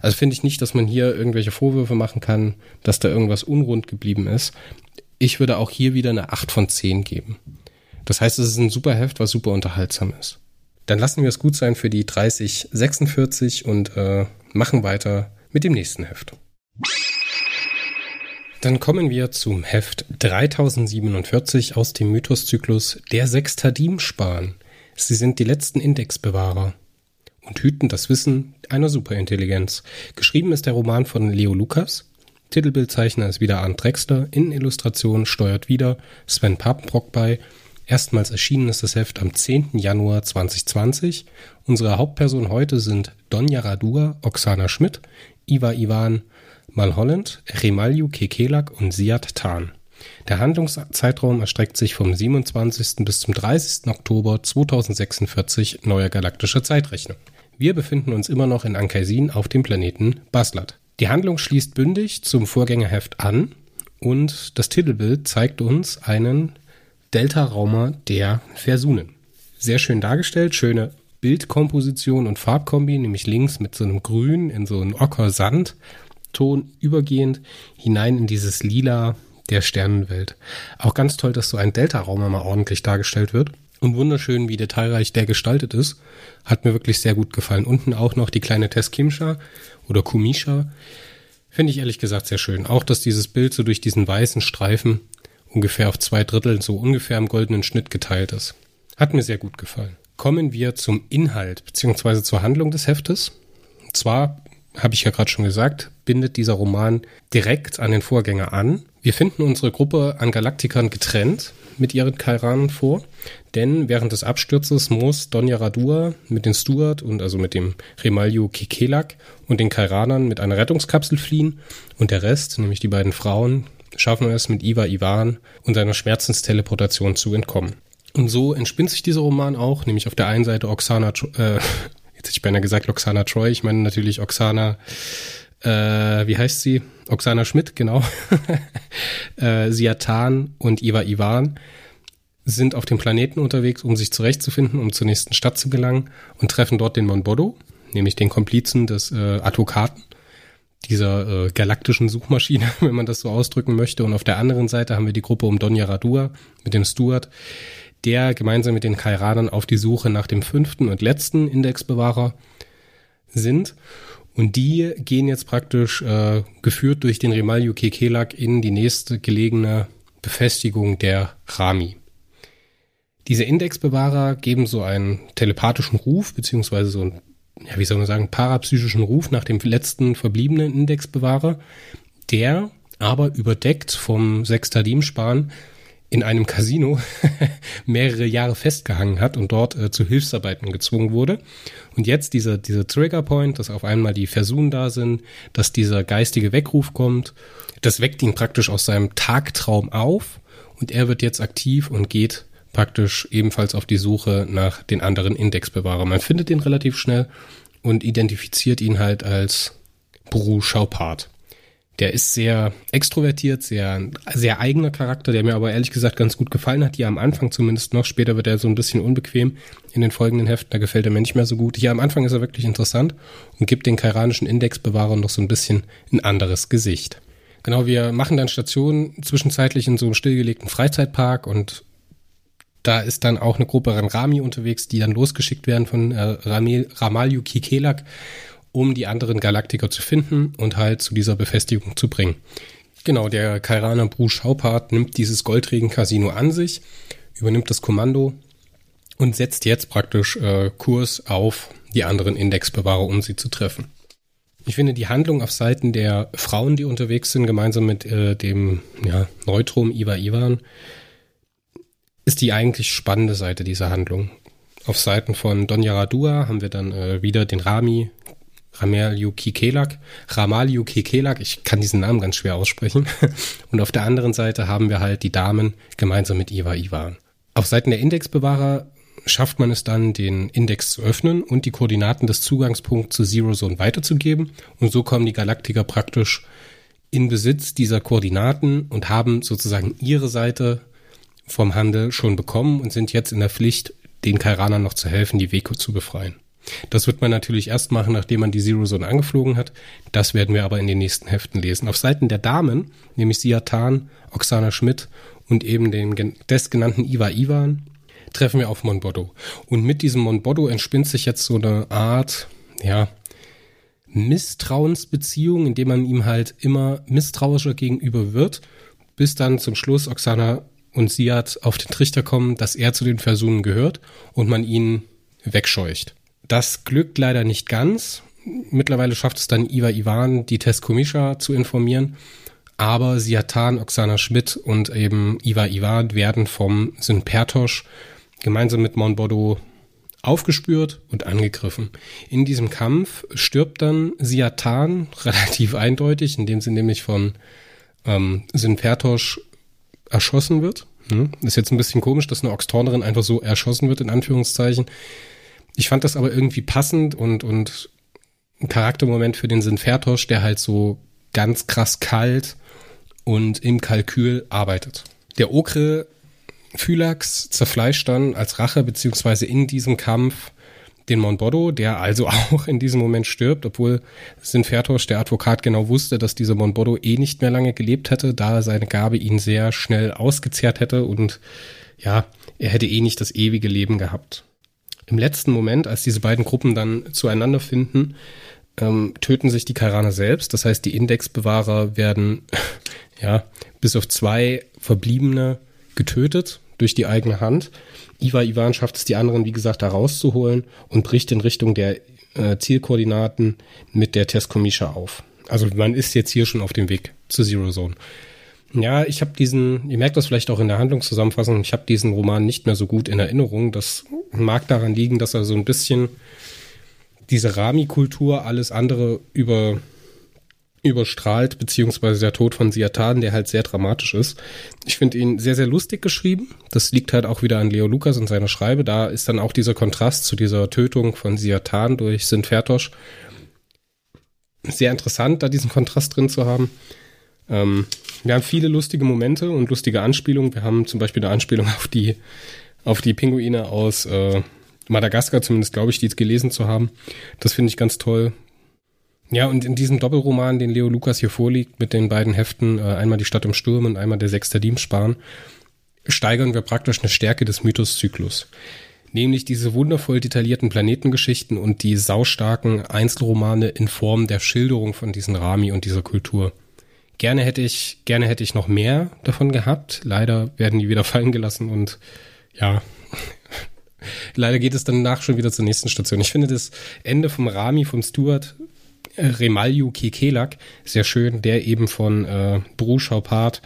Also finde ich nicht, dass man hier irgendwelche Vorwürfe machen kann, dass da irgendwas unrund geblieben ist. Ich würde auch hier wieder eine 8 von 10 geben. Das heißt, es ist ein super Heft, was super unterhaltsam ist. Dann lassen wir es gut sein für die 3046 und äh, machen weiter mit dem nächsten Heft. Dann kommen wir zum Heft 3047 aus dem Mythoszyklus Der Sextadim-Span. Sie sind die letzten Indexbewahrer und hüten das Wissen einer Superintelligenz. Geschrieben ist der Roman von Leo Lukas. Titelbildzeichner ist wieder Arndt Drexler. Innenillustration steuert wieder Sven Papenbrock bei. Erstmals erschienen ist das Heft am 10. Januar 2020. Unsere Hauptpersonen heute sind Donja Radua, Oksana Schmidt, Iva Ivan, Malholland, Remalju Kekelak und Siad Tan. Der Handlungszeitraum erstreckt sich vom 27. bis zum 30. Oktober 2046 neuer galaktischer Zeitrechnung. Wir befinden uns immer noch in Ankaisin auf dem Planeten Baslat. Die Handlung schließt bündig zum Vorgängerheft an und das Titelbild zeigt uns einen Delta-Raumer der Versunen. Sehr schön dargestellt, schöne Bildkomposition und Farbkombi, nämlich links mit so einem Grün in so einem Ocker-Sand Ton übergehend hinein in dieses Lila der Sternenwelt. Auch ganz toll, dass so ein Delta-Raum einmal ordentlich dargestellt wird. Und wunderschön, wie detailreich der gestaltet ist. Hat mir wirklich sehr gut gefallen. Unten auch noch die kleine Tess Kimsha oder Kumisha. Finde ich ehrlich gesagt sehr schön. Auch, dass dieses Bild so durch diesen weißen Streifen ungefähr auf zwei Drittel so ungefähr im goldenen Schnitt geteilt ist. Hat mir sehr gut gefallen. Kommen wir zum Inhalt beziehungsweise zur Handlung des Heftes. Und zwar habe ich ja gerade schon gesagt, bindet dieser Roman direkt an den Vorgänger an. Wir finden unsere Gruppe an Galaktikern getrennt mit ihren Kairanen vor, denn während des Absturzes muss Donja Radua mit den Stuart und also mit dem Remalju Kikelak und den Kairanern mit einer Rettungskapsel fliehen und der Rest, nämlich die beiden Frauen, schaffen es mit Iva Ivan und seiner Schmerzensteleportation zu entkommen. Und so entspinnt sich dieser Roman auch, nämlich auf der einen Seite Oksana, äh, jetzt hätte ich beinahe gesagt Oksana Troy, ich meine natürlich Oksana, äh, wie heißt sie? Oksana Schmidt, genau. äh, Siatan und Iva Ivan sind auf dem Planeten unterwegs, um sich zurechtzufinden, um zur nächsten Stadt zu gelangen und treffen dort den Monbodo, nämlich den Komplizen des äh, Advokaten dieser äh, galaktischen Suchmaschine, wenn man das so ausdrücken möchte. Und auf der anderen Seite haben wir die Gruppe um Donja Radua mit dem Stuart, der gemeinsam mit den Kairanern auf die Suche nach dem fünften und letzten Indexbewahrer sind. Und die gehen jetzt praktisch äh, geführt durch den Remalju Kekelak in die nächste gelegene Befestigung der Rami. Diese Indexbewahrer geben so einen telepathischen Ruf, beziehungsweise so einen, ja, wie soll man sagen, parapsychischen Ruf nach dem letzten verbliebenen Indexbewahrer, der aber überdeckt vom Sextadim-Sparen in einem Casino mehrere Jahre festgehangen hat und dort äh, zu Hilfsarbeiten gezwungen wurde. Und jetzt dieser, dieser Triggerpoint, dass auf einmal die Versuchen da sind, dass dieser geistige Weckruf kommt, das weckt ihn praktisch aus seinem Tagtraum auf und er wird jetzt aktiv und geht praktisch ebenfalls auf die Suche nach den anderen Indexbewahrern. Man findet ihn relativ schnell und identifiziert ihn halt als Bru Schaupart. Der ist sehr extrovertiert, sehr, sehr eigener Charakter, der mir aber ehrlich gesagt ganz gut gefallen hat. Hier am Anfang zumindest noch. Später wird er so ein bisschen unbequem in den folgenden Heften. Da gefällt er mir nicht mehr so gut. Hier am Anfang ist er wirklich interessant und gibt den kairanischen Indexbewahrern noch so ein bisschen ein anderes Gesicht. Genau, wir machen dann Stationen zwischenzeitlich in so einem stillgelegten Freizeitpark und da ist dann auch eine Gruppe Ranrami unterwegs, die dann losgeschickt werden von äh, Ramalju Kikelak, um die anderen Galaktiker zu finden und halt zu dieser Befestigung zu bringen. Genau, der Kairaner Bruce Schaupart nimmt dieses Goldregen-Casino an sich, übernimmt das Kommando und setzt jetzt praktisch äh, Kurs auf die anderen Indexbewahrer, um sie zu treffen. Ich finde die Handlung auf Seiten der Frauen, die unterwegs sind, gemeinsam mit äh, dem ja, Neutrum Iva Ivan, ist die eigentlich spannende Seite dieser Handlung. Auf Seiten von Donja Radua haben wir dann äh, wieder den Rami, Ramalju Kikelak, Ramalju Kikelak, ich kann diesen Namen ganz schwer aussprechen. Und auf der anderen Seite haben wir halt die Damen gemeinsam mit Iva Ivan. Auf Seiten der Indexbewahrer schafft man es dann, den Index zu öffnen und die Koordinaten des Zugangspunkts zu Zero Zone weiterzugeben. Und so kommen die Galaktiker praktisch in Besitz dieser Koordinaten und haben sozusagen ihre Seite vom Handel schon bekommen und sind jetzt in der Pflicht, den Kairanern noch zu helfen, die Weko zu befreien. Das wird man natürlich erst machen, nachdem man die Zero Zone angeflogen hat. Das werden wir aber in den nächsten Heften lesen. Auf Seiten der Damen, nämlich Siatan, Oksana Schmidt und eben den des genannten Iva Ivan, treffen wir auf Monbodo. Und mit diesem Monbodo entspinnt sich jetzt so eine Art, ja, Misstrauensbeziehung, indem man ihm halt immer misstrauischer gegenüber wird, bis dann zum Schluss Oksana und Siad auf den Trichter kommen, dass er zu den Versunen gehört und man ihn wegscheucht. Das glückt leider nicht ganz. Mittlerweile schafft es dann Iva Ivan, die Teskomisha zu informieren. Aber Siatan, Oksana Schmidt und eben Iva Ivan werden vom Synpertosch gemeinsam mit Monbodo aufgespürt und angegriffen. In diesem Kampf stirbt dann Siatan relativ eindeutig, indem sie nämlich von ähm, Synpertosch erschossen wird. Hm? Ist jetzt ein bisschen komisch, dass eine Oxtornerin einfach so erschossen wird, in Anführungszeichen. Ich fand das aber irgendwie passend und, und ein Charaktermoment für den Sinfertosch, der halt so ganz krass kalt und im Kalkül arbeitet. Der Okre Phylax zerfleischt dann als Rache beziehungsweise in diesem Kampf den Monbodo, der also auch in diesem Moment stirbt, obwohl Sinfertosch, der Advokat, genau wusste, dass dieser Monbodo eh nicht mehr lange gelebt hätte, da seine Gabe ihn sehr schnell ausgezehrt hätte und ja, er hätte eh nicht das ewige Leben gehabt. Im letzten Moment, als diese beiden Gruppen dann zueinander finden, ähm, töten sich die Kairaner selbst. Das heißt, die Indexbewahrer werden ja bis auf zwei verbliebene getötet durch die eigene Hand. Iva Ivan schafft es, die anderen, wie gesagt, da rauszuholen und bricht in Richtung der äh, Zielkoordinaten mit der Teskomisha auf. Also man ist jetzt hier schon auf dem Weg zur Zero Zone. Ja, ich habe diesen, ihr merkt das vielleicht auch in der Handlungszusammenfassung, ich habe diesen Roman nicht mehr so gut in Erinnerung. Das mag daran liegen, dass er so ein bisschen diese Rami-Kultur alles andere über überstrahlt, beziehungsweise der Tod von Siatan, der halt sehr dramatisch ist. Ich finde ihn sehr, sehr lustig geschrieben. Das liegt halt auch wieder an Leo Lukas und seiner Schreibe. Da ist dann auch dieser Kontrast zu dieser Tötung von Siatan durch Sinfertosch sehr interessant, da diesen Kontrast drin zu haben. Ähm, wir haben viele lustige Momente und lustige Anspielungen. Wir haben zum Beispiel eine Anspielung auf die, auf die Pinguine aus äh, Madagaskar, zumindest glaube ich, die gelesen zu haben. Das finde ich ganz toll. Ja, und in diesem Doppelroman, den Leo Lukas hier vorliegt, mit den beiden Heften, äh, einmal die Stadt im Sturm und einmal der Sechste Diebsparen, steigern wir praktisch eine Stärke des Mythoszyklus. Nämlich diese wundervoll detaillierten Planetengeschichten und die saustarken Einzelromane in Form der Schilderung von diesen Rami und dieser Kultur. Gerne hätte ich, gerne hätte ich noch mehr davon gehabt. Leider werden die wieder fallen gelassen und ja, leider geht es danach schon wieder zur nächsten Station. Ich finde das Ende vom Rami, vom Stuart, Remalju Kekelak, sehr schön, der eben von äh, Bruce Chaupart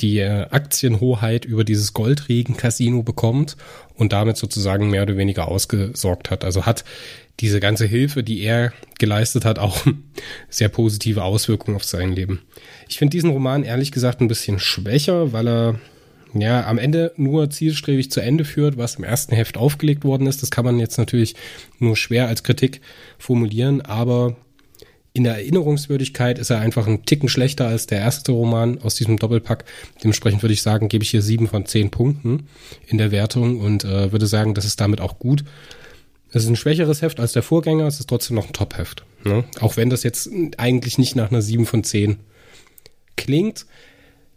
die äh, Aktienhoheit über dieses Goldregen-Casino bekommt und damit sozusagen mehr oder weniger ausgesorgt hat. Also hat diese ganze Hilfe, die er geleistet hat, auch sehr positive Auswirkungen auf sein Leben. Ich finde diesen Roman ehrlich gesagt ein bisschen schwächer, weil er ja am Ende nur zielstrebig zu Ende führt, was im ersten Heft aufgelegt worden ist. Das kann man jetzt natürlich nur schwer als Kritik formulieren, aber in der Erinnerungswürdigkeit ist er einfach ein Ticken schlechter als der erste Roman aus diesem Doppelpack. Dementsprechend würde ich sagen, gebe ich hier sieben von zehn Punkten in der Wertung und äh, würde sagen, das ist damit auch gut. Es ist ein schwächeres Heft als der Vorgänger, es ist trotzdem noch ein Top-Heft. Ne? Auch wenn das jetzt eigentlich nicht nach einer sieben von zehn klingt.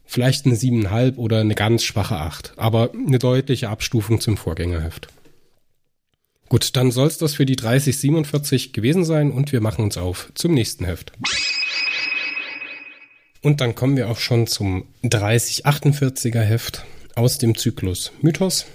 Vielleicht eine siebeneinhalb oder eine ganz schwache acht, aber eine deutliche Abstufung zum Vorgängerheft. Gut, dann soll es das für die 3047 gewesen sein und wir machen uns auf zum nächsten Heft. Und dann kommen wir auch schon zum 3048er Heft aus dem Zyklus Mythos.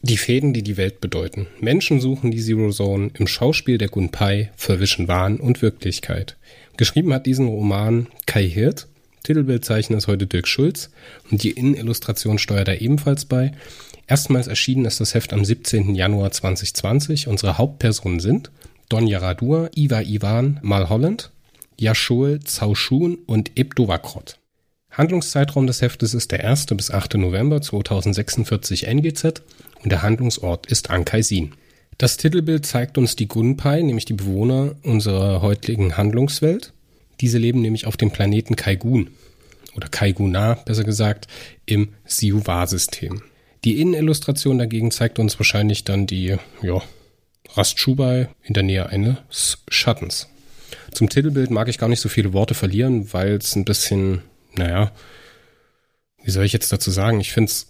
Die Fäden, die die Welt bedeuten. Menschen suchen die Zero Zone im Schauspiel der Gunpei, verwischen Wahn und Wirklichkeit. Geschrieben hat diesen Roman Kai Hirt. Titelbildzeichner ist heute Dirk Schulz und die Innenillustration steuert er ebenfalls bei. Erstmals erschienen ist das Heft am 17. Januar 2020. Unsere Hauptpersonen sind Donja Radur, Iva Ivan, Mal Holland, Yashul Zaushun und Ebdovakrot. Handlungszeitraum des Heftes ist der 1. bis 8. November 2046 NGZ und der Handlungsort ist Ankaisin. Das Titelbild zeigt uns die Gunpai, nämlich die Bewohner unserer heutigen Handlungswelt. Diese leben nämlich auf dem Planeten Kaigun oder Kaiguna, besser gesagt, im Siuwa-System. Die Innenillustration dagegen zeigt uns wahrscheinlich dann die, ja, Rastschubai in der Nähe eines Schattens. Zum Titelbild mag ich gar nicht so viele Worte verlieren, weil es ein bisschen, naja, wie soll ich jetzt dazu sagen? Ich finde es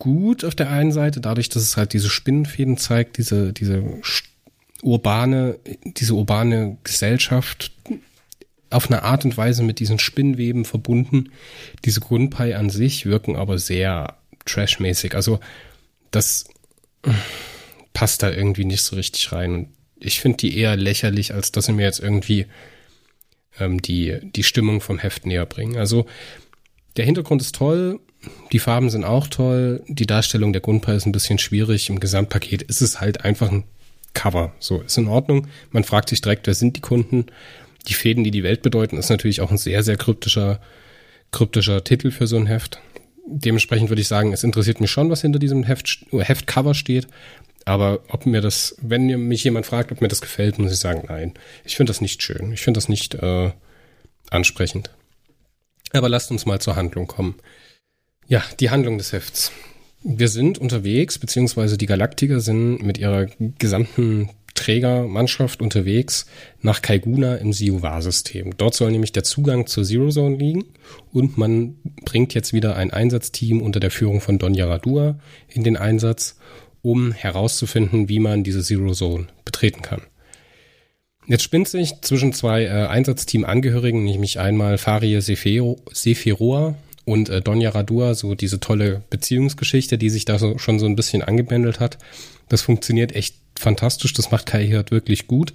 gut auf der einen Seite, dadurch, dass es halt diese Spinnenfäden zeigt, diese, diese urbane, diese urbane Gesellschaft auf eine Art und Weise mit diesen Spinnweben verbunden. Diese Grundpai an sich wirken aber sehr trashmäßig. Also das passt da irgendwie nicht so richtig rein. Und ich finde die eher lächerlich, als dass sie mir jetzt irgendwie ähm, die, die Stimmung vom Heft näher bringen. Also der Hintergrund ist toll, die Farben sind auch toll, die Darstellung der Gunpa ist ein bisschen schwierig. Im Gesamtpaket ist es halt einfach ein Cover. So, ist in Ordnung. Man fragt sich direkt, wer sind die Kunden? Die Fäden, die die Welt bedeuten, ist natürlich auch ein sehr, sehr kryptischer, kryptischer Titel für so ein Heft dementsprechend würde ich sagen, es interessiert mich schon, was hinter diesem Heft, Heftcover steht. Aber ob mir das, wenn mich jemand fragt, ob mir das gefällt, muss ich sagen, nein. Ich finde das nicht schön. Ich finde das nicht äh, ansprechend. Aber lasst uns mal zur Handlung kommen. Ja, die Handlung des Hefts. Wir sind unterwegs, beziehungsweise die Galaktiker sind mit ihrer gesamten Trägermannschaft unterwegs nach Kaiguna im Siuwa-System. Dort soll nämlich der Zugang zur Zero Zone liegen und man bringt jetzt wieder ein Einsatzteam unter der Führung von Don Yaradua in den Einsatz, um herauszufinden, wie man diese Zero Zone betreten kann. Jetzt spinnt sich zwischen zwei äh, Einsatzteam-Angehörigen, nämlich einmal Farie Seferoa und äh, Donja Radua, so diese tolle Beziehungsgeschichte, die sich da so, schon so ein bisschen angebändelt hat. Das funktioniert echt fantastisch, das macht Kai Hirt wirklich gut.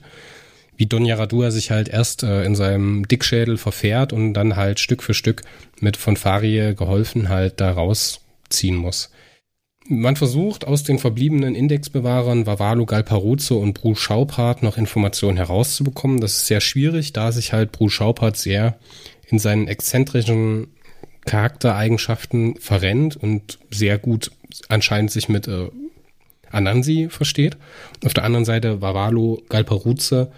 Wie Don Yaradua sich halt erst äh, in seinem Dickschädel verfährt und dann halt Stück für Stück mit von Farie geholfen halt da rausziehen muss. Man versucht aus den verbliebenen Indexbewahrern Vavalo Galparuzzo und Bru Schaupart noch Informationen herauszubekommen. Das ist sehr schwierig, da sich halt Bru Schaupart sehr in seinen exzentrischen Charaktereigenschaften verrennt und sehr gut anscheinend sich mit äh, Anansi versteht. Auf der anderen Seite Vavalo Galparuze,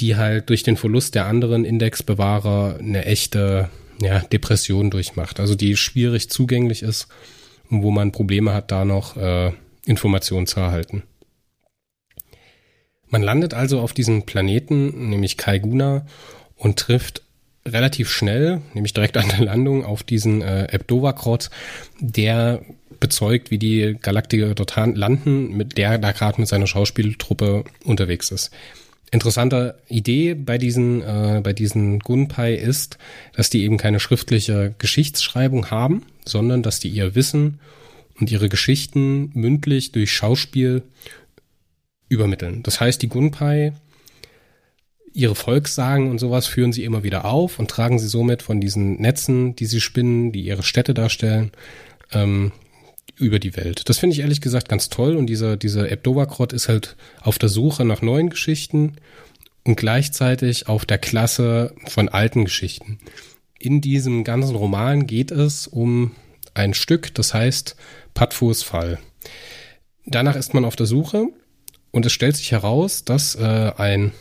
die halt durch den Verlust der anderen Indexbewahrer eine echte ja, Depression durchmacht. Also die schwierig zugänglich ist und wo man Probleme hat, da noch äh, Informationen zu erhalten. Man landet also auf diesem Planeten, nämlich Kaiguna, und trifft relativ schnell, nämlich direkt an der Landung, auf diesen äh, Ebdovakrot, der bezeugt, wie die Galaktiker dort landen, mit der da gerade mit seiner Schauspieltruppe unterwegs ist. Interessante Idee bei diesen, äh, bei diesen Gunpai ist, dass die eben keine schriftliche Geschichtsschreibung haben, sondern dass die ihr Wissen und ihre Geschichten mündlich durch Schauspiel übermitteln. Das heißt, die Gunpai ihre Volkssagen und sowas führen sie immer wieder auf und tragen sie somit von diesen Netzen, die sie spinnen, die ihre Städte darstellen, ähm, über die Welt. Das finde ich ehrlich gesagt ganz toll und dieser, dieser Ebdovakrot ist halt auf der Suche nach neuen Geschichten und gleichzeitig auf der Klasse von alten Geschichten. In diesem ganzen Roman geht es um ein Stück, das heißt Patfus Fall. Danach ist man auf der Suche und es stellt sich heraus, dass äh, ein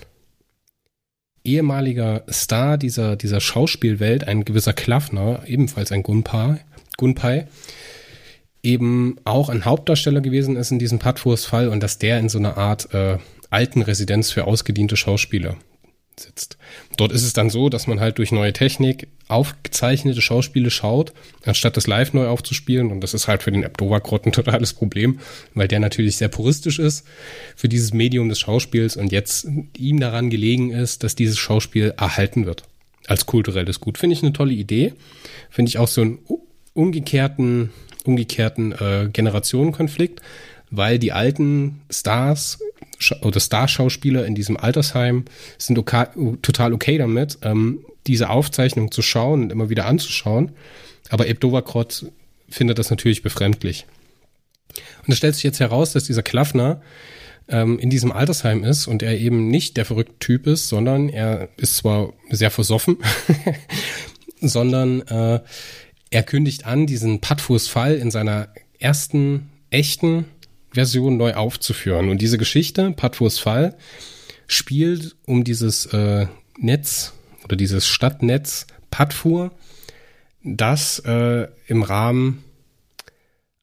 ehemaliger Star dieser, dieser Schauspielwelt, ein gewisser Klaffner, ebenfalls ein Gunpai, Gunpai, eben auch ein Hauptdarsteller gewesen ist in diesem Patfurs-Fall und dass der in so einer Art äh, alten Residenz für ausgediente Schauspieler sitzt. Dort ist es dann so, dass man halt durch neue Technik aufgezeichnete Schauspiele schaut, anstatt das live neu aufzuspielen. Und das ist halt für den Abdova-Grott ein totales Problem, weil der natürlich sehr puristisch ist für dieses Medium des Schauspiels und jetzt ihm daran gelegen ist, dass dieses Schauspiel erhalten wird. Als kulturelles Gut. Finde ich eine tolle Idee. Finde ich auch so einen umgekehrten, umgekehrten äh, Generationenkonflikt, weil die alten Stars oder Starschauspieler in diesem Altersheim sind okay, total okay damit, ähm, diese Aufzeichnung zu schauen und immer wieder anzuschauen. Aber Ebdovakrot findet das natürlich befremdlich. Und es stellt sich jetzt heraus, dass dieser Klaffner ähm, in diesem Altersheim ist und er eben nicht der verrückte Typ ist, sondern er ist zwar sehr versoffen, sondern äh, er kündigt an, diesen Padfus-Fall in seiner ersten echten Version neu aufzuführen. Und diese Geschichte, Patfurs Fall, spielt um dieses äh, Netz oder dieses Stadtnetz Patfur, das äh, im Rahmen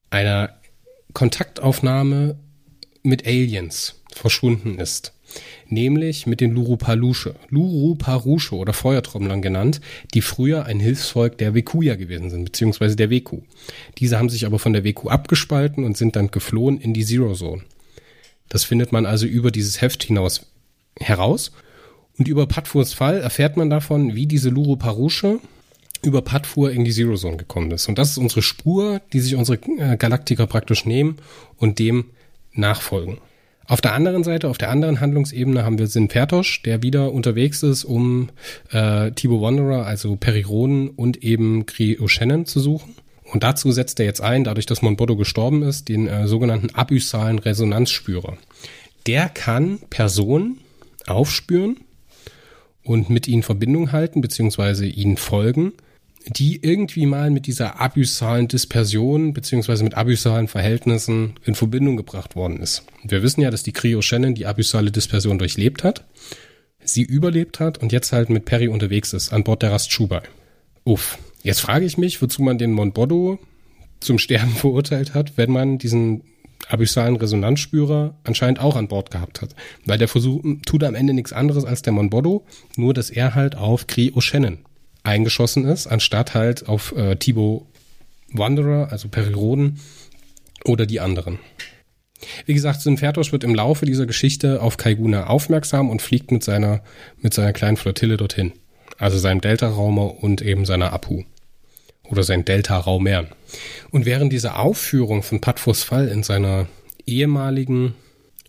einer Kontaktaufnahme mit Aliens verschwunden ist nämlich mit den Lurupalusche, Luruparusche oder Feuertrommlern genannt, die früher ein Hilfsvolk der Wekuya gewesen sind, beziehungsweise der Weku. Diese haben sich aber von der Weku abgespalten und sind dann geflohen in die Zero Zone. Das findet man also über dieses Heft hinaus heraus. Und über Patfurs Fall erfährt man davon, wie diese Luruparusche über Patfur in die Zero Zone gekommen ist. Und das ist unsere Spur, die sich unsere äh, Galaktiker praktisch nehmen und dem nachfolgen. Auf der anderen Seite, auf der anderen Handlungsebene haben wir Sin Fertosch, der wieder unterwegs ist, um äh, Thibaut Wanderer, also Perironen und eben Kree O'Shannon zu suchen. Und dazu setzt er jetzt ein, dadurch, dass Monboddo gestorben ist, den äh, sogenannten abyssalen Resonanzspürer. Der kann Personen aufspüren und mit ihnen Verbindung halten, beziehungsweise ihnen folgen, die irgendwie mal mit dieser abyssalen Dispersion beziehungsweise mit abyssalen Verhältnissen in Verbindung gebracht worden ist. Wir wissen ja, dass die Cryo Shannon die abyssale Dispersion durchlebt hat, sie überlebt hat und jetzt halt mit Perry unterwegs ist, an Bord der Rast Chubai. Uff. Jetzt frage ich mich, wozu man den Monboddo zum Sterben verurteilt hat, wenn man diesen abyssalen Resonanzspürer anscheinend auch an Bord gehabt hat. Weil der Versuch tut am Ende nichts anderes als der Monboddo, nur dass er halt auf Cree O'Shannon eingeschossen ist, anstatt halt auf äh, Thibaut Wanderer, also Periroden oder die anderen. Wie gesagt, Sinfertos wird im Laufe dieser Geschichte auf Kaiguna aufmerksam und fliegt mit seiner, mit seiner kleinen Flottille dorthin. Also seinem Delta-Raumer und eben seiner Apu. Oder sein Delta-Raumern. Und während dieser Aufführung von Patfos Fall in seiner ehemaligen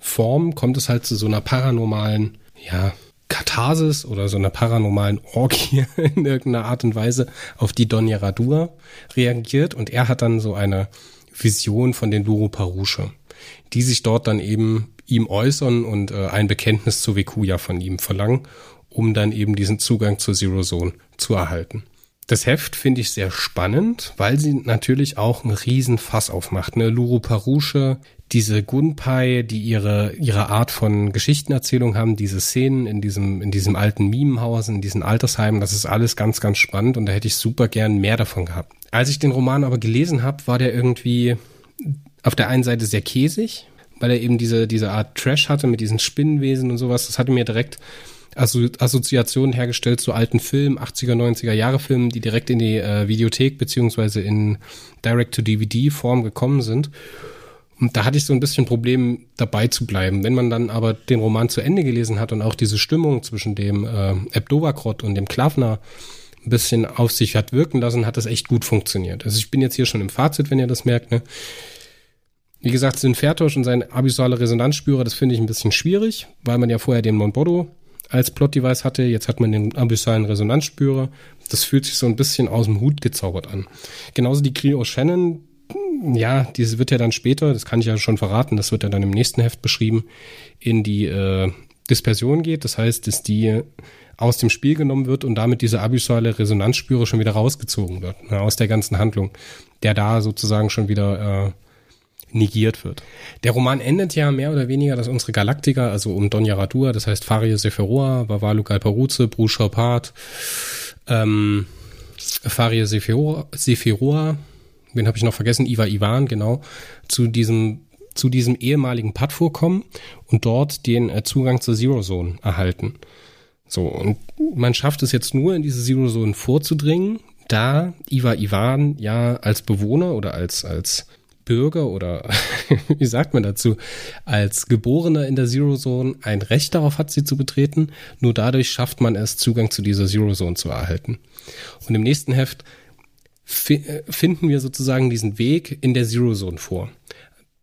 Form kommt es halt zu so einer paranormalen, ja, Katharsis oder so einer paranormalen Orgie in irgendeiner Art und Weise auf die Donja Radua reagiert und er hat dann so eine Vision von den Luru Parusche, die sich dort dann eben ihm äußern und äh, ein Bekenntnis zu Vekuya von ihm verlangen, um dann eben diesen Zugang zur Zero Zone zu erhalten. Das Heft finde ich sehr spannend, weil sie natürlich auch einen riesen Fass aufmacht. Eine Luru Parusche diese Gunpai, die ihre, ihre Art von Geschichtenerzählung haben, diese Szenen in diesem, in diesem alten Mimenhaus, in diesen Altersheimen, das ist alles ganz, ganz spannend und da hätte ich super gern mehr davon gehabt. Als ich den Roman aber gelesen habe, war der irgendwie auf der einen Seite sehr käsig, weil er eben diese, diese Art Trash hatte mit diesen Spinnenwesen und sowas. Das hatte mir direkt Assoziationen hergestellt zu alten Filmen, 80er, 90er Jahre Filmen, die direkt in die äh, Videothek beziehungsweise in Direct-to-DVD-Form gekommen sind. Und da hatte ich so ein bisschen Problem, dabei zu bleiben. Wenn man dann aber den Roman zu Ende gelesen hat und auch diese Stimmung zwischen dem äh, Ebdovakrot und dem Klavner ein bisschen auf sich hat wirken lassen, hat das echt gut funktioniert. Also ich bin jetzt hier schon im Fazit, wenn ihr das merkt. Ne? Wie gesagt, Sinfertosch und sein abyssale Resonanzspürer, das finde ich ein bisschen schwierig, weil man ja vorher den Monboddo als Plot-Device hatte. Jetzt hat man den abyssalen Resonanzspürer. Das fühlt sich so ein bisschen aus dem Hut gezaubert an. Genauso die Clio Shannon, ja, diese wird ja dann später, das kann ich ja schon verraten, das wird ja dann im nächsten Heft beschrieben, in die äh, Dispersion geht. Das heißt, dass die aus dem Spiel genommen wird und damit diese abyssale Resonanzspüre schon wieder rausgezogen wird, ne, aus der ganzen Handlung, der da sozusagen schon wieder äh, negiert wird. Der Roman endet ja mehr oder weniger, dass unsere Galaktiker, also um Donja Radua, das heißt Faria Sephiroa, Vavalu Galparuze, Bruce Chopard, ähm, Faria Sephiroa, Sephiroa wen habe ich noch vergessen? Iva Ivan, genau, zu diesem zu diesem ehemaligen Pad vorkommen und dort den äh, Zugang zur Zero Zone erhalten. So, und man schafft es jetzt nur, in diese Zero Zone vorzudringen, da Iva Ivan ja als Bewohner oder als, als Bürger oder wie sagt man dazu, als Geborener in der Zero Zone ein Recht darauf hat, sie zu betreten. Nur dadurch schafft man es, Zugang zu dieser Zero Zone zu erhalten. Und im nächsten Heft äh, finden wir sozusagen diesen Weg in der Zero Zone vor.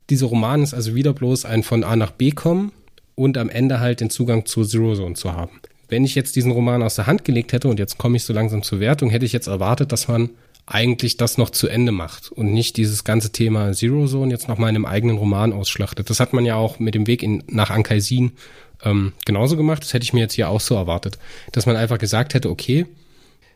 Dieser Roman ist also wieder bloß ein von A nach B kommen und am Ende halt den Zugang zur Zero Zone zu haben. Wenn ich jetzt diesen Roman aus der Hand gelegt hätte und jetzt komme ich so langsam zur Wertung, hätte ich jetzt erwartet, dass man eigentlich das noch zu Ende macht und nicht dieses ganze Thema Zero Zone jetzt noch mal in einem eigenen Roman ausschlachtet. Das hat man ja auch mit dem Weg in, nach Ankaisin ähm, genauso gemacht. Das hätte ich mir jetzt hier auch so erwartet, dass man einfach gesagt hätte, okay,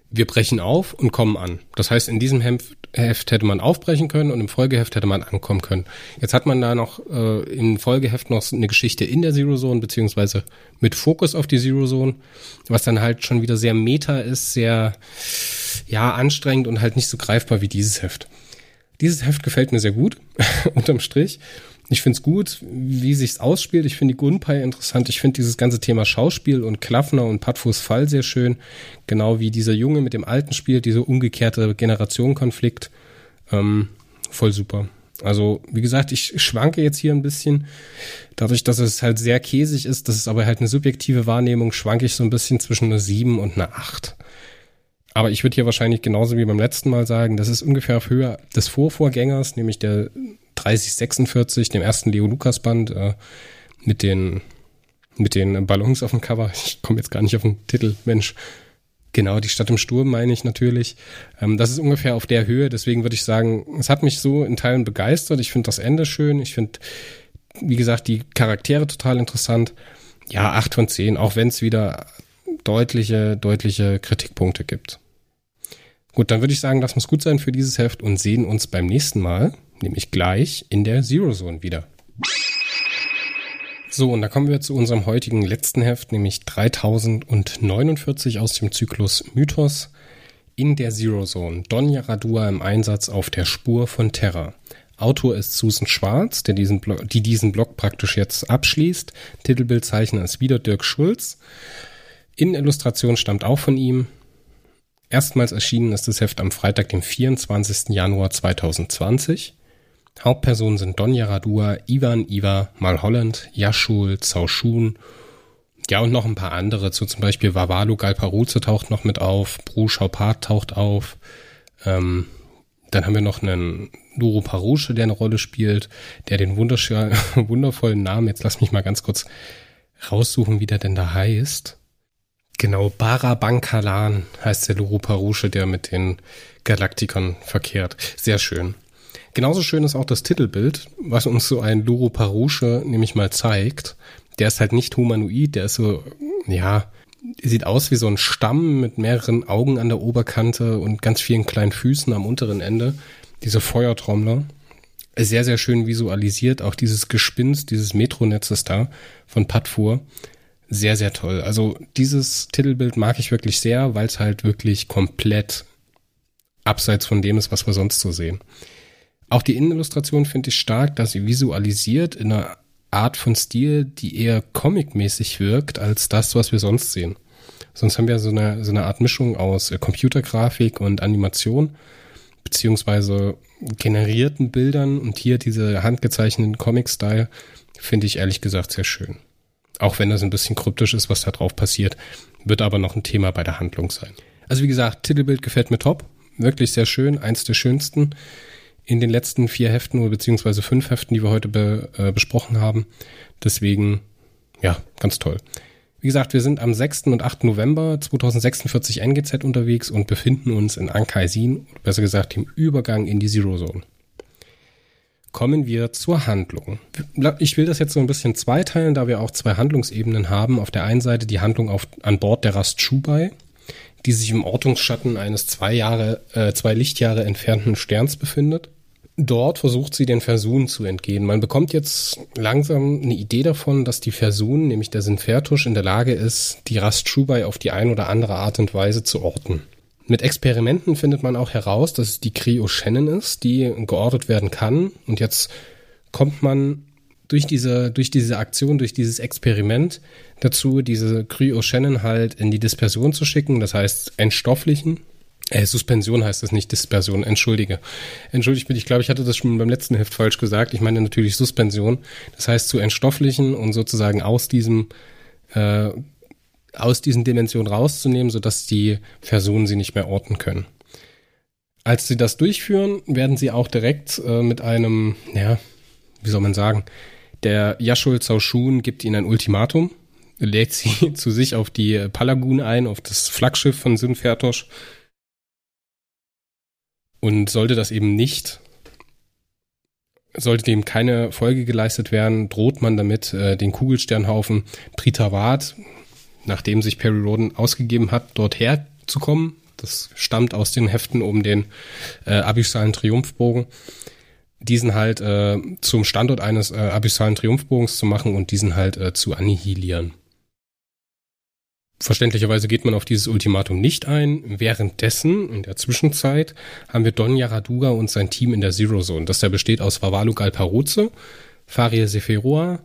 wir brechen auf und kommen an. Das heißt, in diesem Heft, hätte man aufbrechen können und im Folgeheft hätte man ankommen können. Jetzt hat man da noch äh, im Folgeheft noch eine Geschichte in der Zero Zone, beziehungsweise mit Fokus auf die Zero Zone, was dann halt schon wieder sehr meta ist, sehr ja anstrengend und halt nicht so greifbar wie dieses Heft. Dieses Heft gefällt mir sehr gut, unterm Strich. Ich finde es gut, wie sich's ausspielt. Ich finde die Gunpei interessant. Ich finde dieses ganze Thema Schauspiel und Klaffner und Patfus Fall sehr schön. Genau wie dieser Junge mit dem Alten spielt, dieser umgekehrte Generationenkonflikt. Ähm, voll super. Also, wie gesagt, ich schwanke jetzt hier ein bisschen. Dadurch, dass es halt sehr käsig ist, das ist aber halt eine subjektive Wahrnehmung, schwanke ich so ein bisschen zwischen einer 7 und einer 8. Aber ich würde hier wahrscheinlich genauso wie beim letzten Mal sagen, das ist ungefähr auf Höhe des Vorvorgängers, nämlich der 3046, dem ersten Leo Lukas Band, äh, mit den, mit den Ballons auf dem Cover. Ich komme jetzt gar nicht auf den Titel, Mensch. Genau, die Stadt im Sturm meine ich natürlich. Ähm, das ist ungefähr auf der Höhe, deswegen würde ich sagen, es hat mich so in Teilen begeistert. Ich finde das Ende schön. Ich finde, wie gesagt, die Charaktere total interessant. Ja, acht von zehn, auch wenn es wieder deutliche, deutliche Kritikpunkte gibt. Gut, dann würde ich sagen, wir es gut sein für dieses Heft und sehen uns beim nächsten Mal nämlich gleich in der Zero Zone wieder. So, und da kommen wir zu unserem heutigen letzten Heft, nämlich 3049 aus dem Zyklus Mythos in der Zero Zone. Donja Radua im Einsatz auf der Spur von Terra. Autor ist Susan Schwarz, der diesen Blog, die diesen Blog praktisch jetzt abschließt. Titelbildzeichner ist wieder Dirk Schulz. Innenillustration stammt auch von ihm. Erstmals erschienen ist das Heft am Freitag, dem 24. Januar 2020. Hauptpersonen sind Donja Radua, Ivan Iva, Malholland, Yashul, Zaushun, ja und noch ein paar andere, so zum Beispiel Vavalu Galparuze taucht noch mit auf, Bru Schaupat taucht auf, ähm, dann haben wir noch einen Nuru Parusche, der eine Rolle spielt, der den wundervollen Namen, jetzt lass mich mal ganz kurz raussuchen, wie der denn da heißt. Genau, Barabankalan heißt der Luru Parusche, der mit den Galaktikern verkehrt. Sehr schön. Genauso schön ist auch das Titelbild, was uns so ein Luru Parusche nämlich mal zeigt. Der ist halt nicht humanoid, der ist so, ja, sieht aus wie so ein Stamm mit mehreren Augen an der Oberkante und ganz vielen kleinen Füßen am unteren Ende. Diese Feuertrommler. Sehr, sehr schön visualisiert. Auch dieses Gespinst dieses Metronetzes da von Padfur. Sehr, sehr toll. Also dieses Titelbild mag ich wirklich sehr, weil es halt wirklich komplett abseits von dem ist, was wir sonst so sehen. Auch die Innenillustration finde ich stark, da sie visualisiert in einer Art von Stil, die eher comic-mäßig wirkt, als das, was wir sonst sehen. Sonst haben wir so eine, so eine Art Mischung aus äh, Computergrafik und Animation, beziehungsweise generierten Bildern und hier diese handgezeichneten Comic-Style finde ich ehrlich gesagt sehr schön. Auch wenn das ein bisschen kryptisch ist, was da drauf passiert, wird aber noch ein Thema bei der Handlung sein. Also wie gesagt, Titelbild gefällt mir top, wirklich sehr schön, eins der schönsten in den letzten vier Heften oder beziehungsweise fünf Heften, die wir heute be, äh, besprochen haben. Deswegen, ja, ganz toll. Wie gesagt, wir sind am 6. und 8. November 2046 NGZ unterwegs und befinden uns in Ankaisin, besser gesagt im Übergang in die Zero Zone. Kommen wir zur Handlung. Ich will das jetzt so ein bisschen zweiteilen, da wir auch zwei Handlungsebenen haben. Auf der einen Seite die Handlung auf, an Bord der Rast Chubai, die sich im Ortungsschatten eines zwei Jahre, äh, zwei Lichtjahre entfernten Sterns befindet. Dort versucht sie den Versunen zu entgehen. Man bekommt jetzt langsam eine Idee davon, dass die Versunen, nämlich der Sinfertusch, in der Lage ist, die Rast Schubai auf die ein oder andere Art und Weise zu orten. Mit Experimenten findet man auch heraus, dass es die Cryo Shannon ist, die geortet werden kann. Und jetzt kommt man durch diese, durch diese Aktion, durch dieses Experiment dazu, diese Cryo Shannon halt in die Dispersion zu schicken, das heißt entstofflichen äh, Suspension heißt es nicht, Dispersion, entschuldige. Entschuldige bitte, ich glaube, ich hatte das schon beim letzten Heft falsch gesagt. Ich meine natürlich Suspension. Das heißt zu entstofflichen und sozusagen aus diesem, äh, aus diesen Dimensionen rauszunehmen, sodass die Personen sie nicht mehr orten können. Als sie das durchführen, werden sie auch direkt äh, mit einem, ja, wie soll man sagen, der Yashul Zaushun gibt ihnen ein Ultimatum, lädt sie zu sich auf die Palagun ein, auf das Flaggschiff von Sinfertosch und sollte das eben nicht, sollte dem keine Folge geleistet werden, droht man damit, äh, den Kugelsternhaufen Pritavat, nachdem sich Perry Roden ausgegeben hat, dort herzukommen. Das stammt aus den Heften um den äh, abyssalen Triumphbogen. Diesen halt äh, zum Standort eines äh, abyssalen Triumphbogens zu machen und diesen halt äh, zu annihilieren. Verständlicherweise geht man auf dieses Ultimatum nicht ein. Währenddessen, in der Zwischenzeit, haben wir Don Yaraduga und sein Team in der Zero Zone. Das der besteht aus Vavalu Galparoze, Faria Seferoa,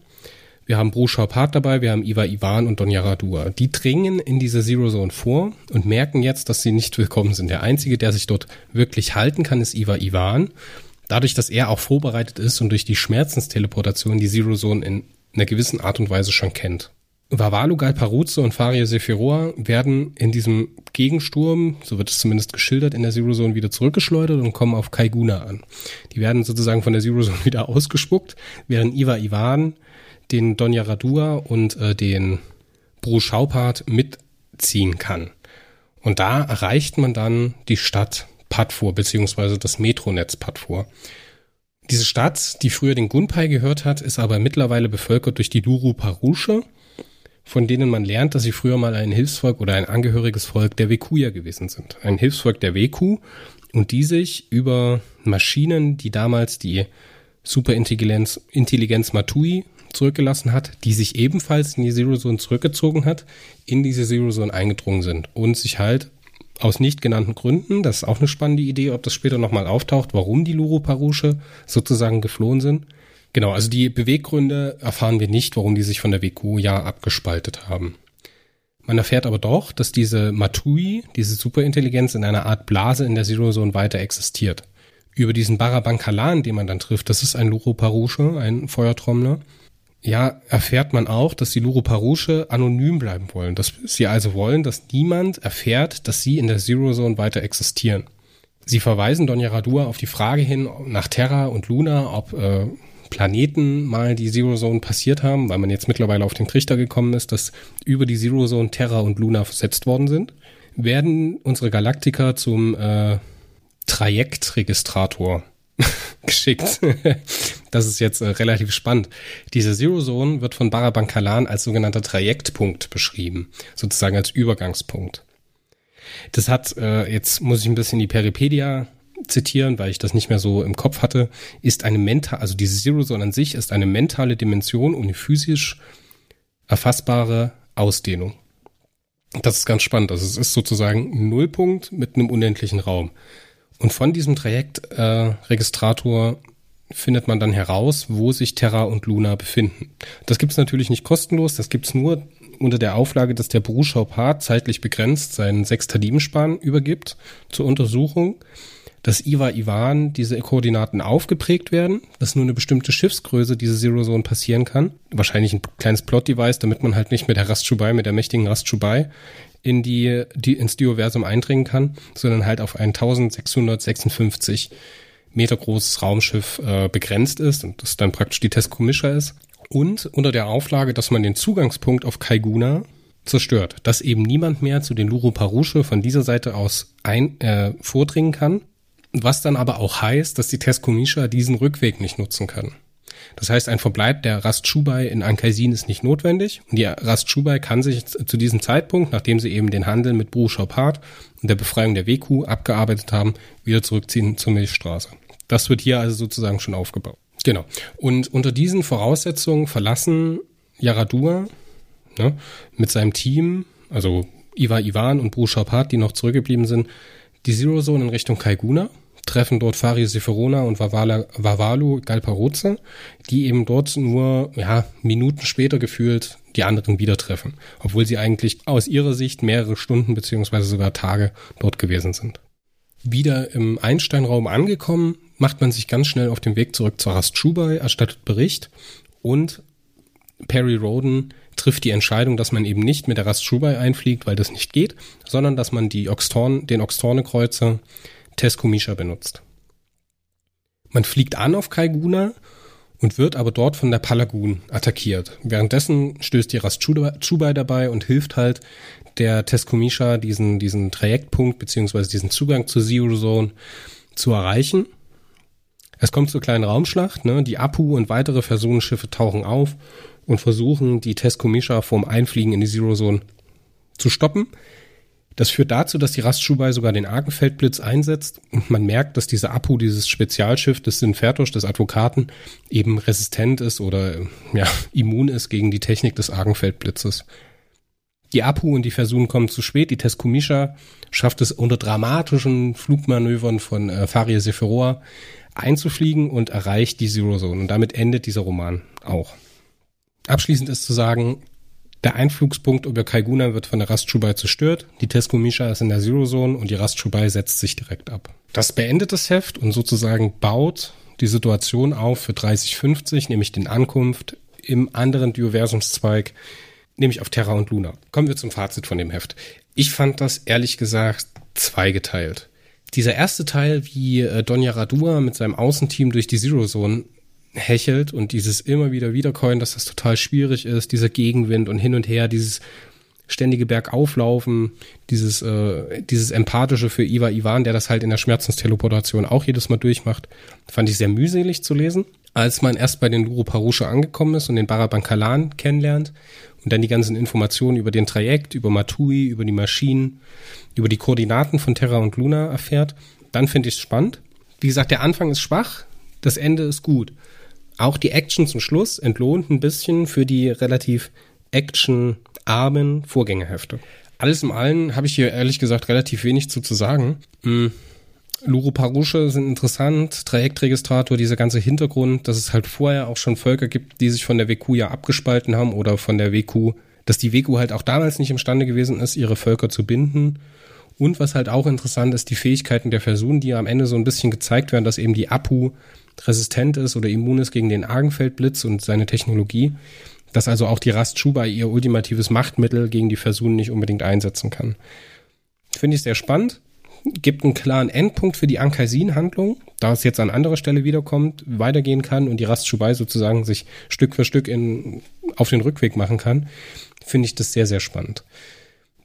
wir haben Bruschau Part dabei, wir haben Iva Ivan und Don Yaradua. Die dringen in diese Zero Zone vor und merken jetzt, dass sie nicht willkommen sind. Der Einzige, der sich dort wirklich halten kann, ist Iva Ivan. Dadurch, dass er auch vorbereitet ist und durch die Schmerzensteleportation die Zero Zone in einer gewissen Art und Weise schon kennt. Vavalu Galparuzzo und Faria Sephiroa werden in diesem Gegensturm, so wird es zumindest geschildert, in der Zero Zone wieder zurückgeschleudert und kommen auf Kaiguna an. Die werden sozusagen von der Zero Zone wieder ausgespuckt, während Iva Ivan den Donja Radua und äh, den Bruce Schaupart mitziehen kann. Und da erreicht man dann die Stadt Padfor, beziehungsweise das Metronetz Padfor. Diese Stadt, die früher den Gunpai gehört hat, ist aber mittlerweile bevölkert durch die Luru Parusche, von denen man lernt, dass sie früher mal ein Hilfsvolk oder ein angehöriges Volk der Wekuya gewesen sind. Ein Hilfsvolk der Weku und die sich über Maschinen, die damals die Superintelligenz Intelligenz Matui zurückgelassen hat, die sich ebenfalls in die Zero Zone zurückgezogen hat, in diese Zero Zone eingedrungen sind und sich halt aus nicht genannten Gründen, das ist auch eine spannende Idee, ob das später nochmal auftaucht, warum die Luru Parusche sozusagen geflohen sind, Genau, also die Beweggründe erfahren wir nicht, warum die sich von der WQ ja abgespaltet haben. Man erfährt aber doch, dass diese Matui, diese Superintelligenz in einer Art Blase in der Zero Zone weiter existiert. Über diesen Barabankalan, den man dann trifft, das ist ein Luro Parusche, ein Feuertrommler. Ja, erfährt man auch, dass die Luro Parusche anonym bleiben wollen. Dass sie also wollen, dass niemand erfährt, dass sie in der Zero Zone weiter existieren. Sie verweisen Donja Radua auf die Frage hin nach Terra und Luna, ob äh, Planeten mal die Zero Zone passiert haben, weil man jetzt mittlerweile auf den Trichter gekommen ist, dass über die Zero Zone Terra und Luna versetzt worden sind, werden unsere Galaktiker zum äh, Trajektregistrator geschickt. das ist jetzt äh, relativ spannend. Diese Zero Zone wird von Barabankalan als sogenannter Trajektpunkt beschrieben, sozusagen als Übergangspunkt. Das hat, äh, jetzt muss ich ein bisschen die Peripedia zitieren, weil ich das nicht mehr so im Kopf hatte, ist eine mental, also diese Zero Zone an sich ist eine mentale Dimension ohne physisch erfassbare Ausdehnung. Das ist ganz spannend. Also es ist sozusagen ein Nullpunkt mit einem unendlichen Raum. Und von diesem Trajektregistrator äh, findet man dann heraus, wo sich Terra und Luna befinden. Das gibt es natürlich nicht kostenlos, das gibt es nur unter der Auflage, dass der Beruschau Part zeitlich begrenzt seinen Sextadimenspan übergibt zur Untersuchung dass Iva Ivan diese Koordinaten aufgeprägt werden, dass nur eine bestimmte Schiffsgröße diese Zero Zone passieren kann. Wahrscheinlich ein kleines Plot-Device, damit man halt nicht mit der Rastschubai, mit der mächtigen Rastschubai in die, die ins Dioversum eindringen kann, sondern halt auf ein 1656 Meter großes Raumschiff äh, begrenzt ist und das dann praktisch die Tesco Mischer ist. Und unter der Auflage, dass man den Zugangspunkt auf Kaiguna zerstört, dass eben niemand mehr zu den Luro Paruche von dieser Seite aus ein, äh, vordringen kann, was dann aber auch heißt, dass die Teskomisha diesen Rückweg nicht nutzen kann. Das heißt, ein Verbleib der Rast Chubai in Ankaisin ist nicht notwendig die Rast Chubai kann sich zu diesem Zeitpunkt, nachdem sie eben den Handel mit Bru Chopard und der Befreiung der WQ abgearbeitet haben, wieder zurückziehen zur Milchstraße. Das wird hier also sozusagen schon aufgebaut. Genau. Und unter diesen Voraussetzungen verlassen Yaradua ne, mit seinem Team, also Iva Ivan und Bru Chopard, die noch zurückgeblieben sind, die Zero Zone in Richtung Kaiguna treffen dort Fari Seferona und Vavala, Vavalu Galparoze, die eben dort nur ja, Minuten später gefühlt die anderen wieder treffen, obwohl sie eigentlich aus ihrer Sicht mehrere Stunden beziehungsweise sogar Tage dort gewesen sind. Wieder im Einsteinraum angekommen, macht man sich ganz schnell auf den Weg zurück zur Rastschubei, erstattet Bericht und Perry Roden trifft die Entscheidung, dass man eben nicht mit der Rastschubei einfliegt, weil das nicht geht, sondern dass man die Oxtorn, den Oxtorne-Kreuzer Tescomisha benutzt. Man fliegt an auf Kaiguna und wird aber dort von der Palagun attackiert. Währenddessen stößt die Rastchubai dabei und hilft halt der Tescomisha diesen, diesen Trajektpunkt beziehungsweise diesen Zugang zur Zero Zone zu erreichen. Es kommt zur kleinen Raumschlacht, ne? die Apu und weitere Personenschiffe tauchen auf und versuchen, die Tescomisha vorm Einfliegen in die Zero Zone zu stoppen. Das führt dazu, dass die Rastschubai sogar den Argenfeldblitz einsetzt und man merkt, dass dieser Apu, dieses Spezialschiff des Sinfertos, des Advokaten, eben resistent ist oder ja, immun ist gegen die Technik des Argenfeldblitzes. Die Apu und die Versuchen kommen zu spät. Die Teskumisha schafft es unter dramatischen Flugmanövern von äh, Faria Seferoa einzufliegen und erreicht die Zero Zone. Und damit endet dieser Roman auch. Abschließend ist zu sagen, der Einflugspunkt über Kaiguna wird von der Rastschubai zerstört, die Tesco-Misha ist in der Zero Zone und die Rastschubai setzt sich direkt ab. Das beendet das Heft und sozusagen baut die Situation auf für 3050, nämlich den Ankunft im anderen Dioversumszweig, nämlich auf Terra und Luna. Kommen wir zum Fazit von dem Heft. Ich fand das ehrlich gesagt zweigeteilt. Dieser erste Teil, wie äh, Donja Radua mit seinem Außenteam durch die Zero Zone hechelt und dieses immer wieder wiedercoin, dass das total schwierig ist, dieser Gegenwind und hin und her, dieses ständige Bergauflaufen, dieses, äh, dieses empathische für Iva Ivan, der das halt in der Schmerzensteleportation auch jedes Mal durchmacht, fand ich sehr mühselig zu lesen. Als man erst bei den Luro Parusha angekommen ist und den Barabankalan kennenlernt und dann die ganzen Informationen über den Trajekt, über Matui, über die Maschinen, über die Koordinaten von Terra und Luna erfährt, dann finde ich es spannend. Wie gesagt, der Anfang ist schwach, das Ende ist gut. Auch die Action zum Schluss entlohnt ein bisschen für die relativ actionarmen Vorgängerhefte. Alles im Allen habe ich hier ehrlich gesagt relativ wenig zu, zu sagen. Mhm. Luro Parusche sind interessant, Trajektregistrator, dieser ganze Hintergrund, dass es halt vorher auch schon Völker gibt, die sich von der WQ ja abgespalten haben oder von der WQ, dass die WQ halt auch damals nicht imstande gewesen ist, ihre Völker zu binden. Und was halt auch interessant ist, die Fähigkeiten der Versuchen, die am Ende so ein bisschen gezeigt werden, dass eben die Apu resistent ist oder immun ist gegen den Argenfeldblitz und seine Technologie, dass also auch die Rast Chuba ihr ultimatives Machtmittel gegen die Versuchen nicht unbedingt einsetzen kann. Finde ich sehr spannend. Gibt einen klaren Endpunkt für die Ankaisin-Handlung, da es jetzt an anderer Stelle wiederkommt, weitergehen kann und die Rast Chubai sozusagen sich Stück für Stück in, auf den Rückweg machen kann, finde ich das sehr, sehr spannend.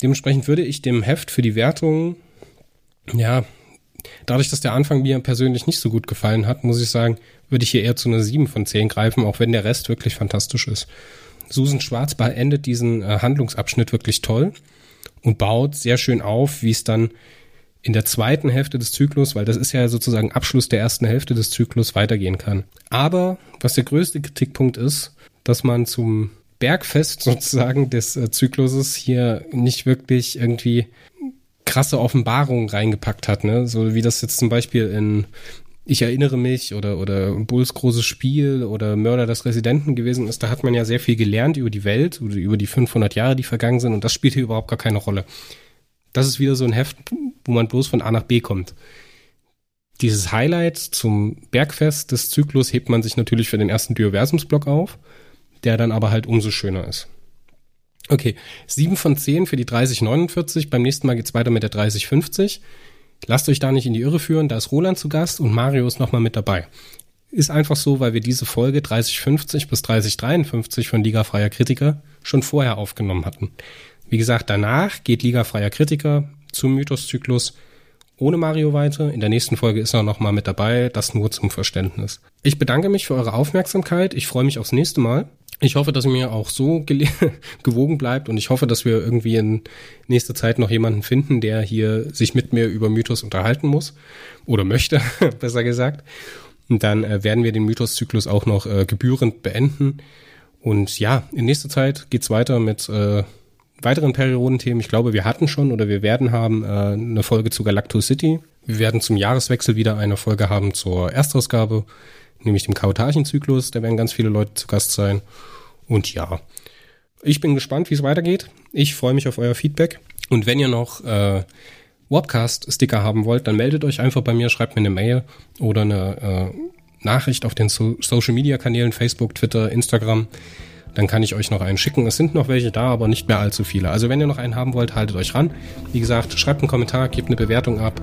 Dementsprechend würde ich dem Heft für die Wertung, ja, Dadurch, dass der Anfang mir persönlich nicht so gut gefallen hat, muss ich sagen, würde ich hier eher zu einer 7 von 10 greifen, auch wenn der Rest wirklich fantastisch ist. Susan Schwarz beendet diesen äh, Handlungsabschnitt wirklich toll und baut sehr schön auf, wie es dann in der zweiten Hälfte des Zyklus, weil das ist ja sozusagen Abschluss der ersten Hälfte des Zyklus, weitergehen kann. Aber was der größte Kritikpunkt ist, dass man zum Bergfest sozusagen des äh, Zykluses hier nicht wirklich irgendwie krasse Offenbarungen reingepackt hat, ne? So wie das jetzt zum Beispiel in Ich erinnere mich oder, oder Bulls großes Spiel oder Mörder des Residenten gewesen ist, da hat man ja sehr viel gelernt über die Welt oder über die 500 Jahre, die vergangen sind und das spielt hier überhaupt gar keine Rolle. Das ist wieder so ein Heft, wo man bloß von A nach B kommt. Dieses Highlight zum Bergfest des Zyklus hebt man sich natürlich für den ersten Dioversumsblock auf, der dann aber halt umso schöner ist. Okay, 7 von 10 für die 3049. Beim nächsten Mal geht's weiter mit der 3050. Lasst euch da nicht in die Irre führen, da ist Roland zu Gast und Mario ist nochmal mit dabei. Ist einfach so, weil wir diese Folge 3050 bis 3053 von Liga Freier Kritiker schon vorher aufgenommen hatten. Wie gesagt, danach geht Liga freier Kritiker zum Mythoszyklus ohne Mario weiter. In der nächsten Folge ist er nochmal mit dabei, das nur zum Verständnis. Ich bedanke mich für eure Aufmerksamkeit. Ich freue mich aufs nächste Mal. Ich hoffe, dass mir auch so gewogen bleibt und ich hoffe, dass wir irgendwie in nächster Zeit noch jemanden finden, der hier sich mit mir über Mythos unterhalten muss oder möchte, besser gesagt. Und dann äh, werden wir den Mythoszyklus auch noch äh, gebührend beenden. Und ja, in nächster Zeit geht's weiter mit äh, weiteren Periodenthemen. Ich glaube, wir hatten schon oder wir werden haben äh, eine Folge zu Galactus City. Wir werden zum Jahreswechsel wieder eine Folge haben zur Erstausgabe, nämlich dem Kautarchenzyklus. Da werden ganz viele Leute zu Gast sein. Und ja, ich bin gespannt, wie es weitergeht. Ich freue mich auf euer Feedback. Und wenn ihr noch äh, Warpcast-Sticker haben wollt, dann meldet euch einfach bei mir, schreibt mir eine Mail oder eine äh, Nachricht auf den so Social-Media-Kanälen Facebook, Twitter, Instagram dann kann ich euch noch einen schicken. Es sind noch welche da, aber nicht mehr allzu viele. Also wenn ihr noch einen haben wollt, haltet euch ran. Wie gesagt, schreibt einen Kommentar, gebt eine Bewertung ab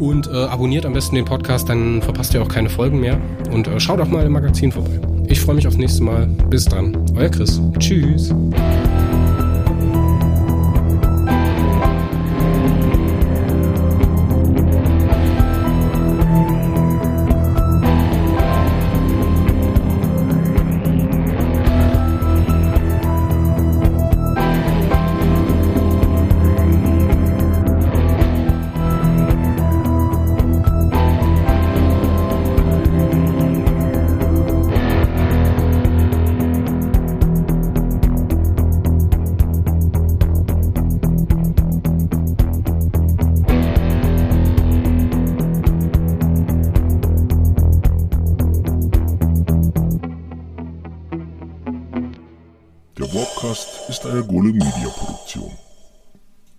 und äh, abonniert am besten den Podcast, dann verpasst ihr auch keine Folgen mehr. Und äh, schaut auch mal im Magazin vorbei. Ich freue mich aufs nächste Mal. Bis dann. Euer Chris. Tschüss.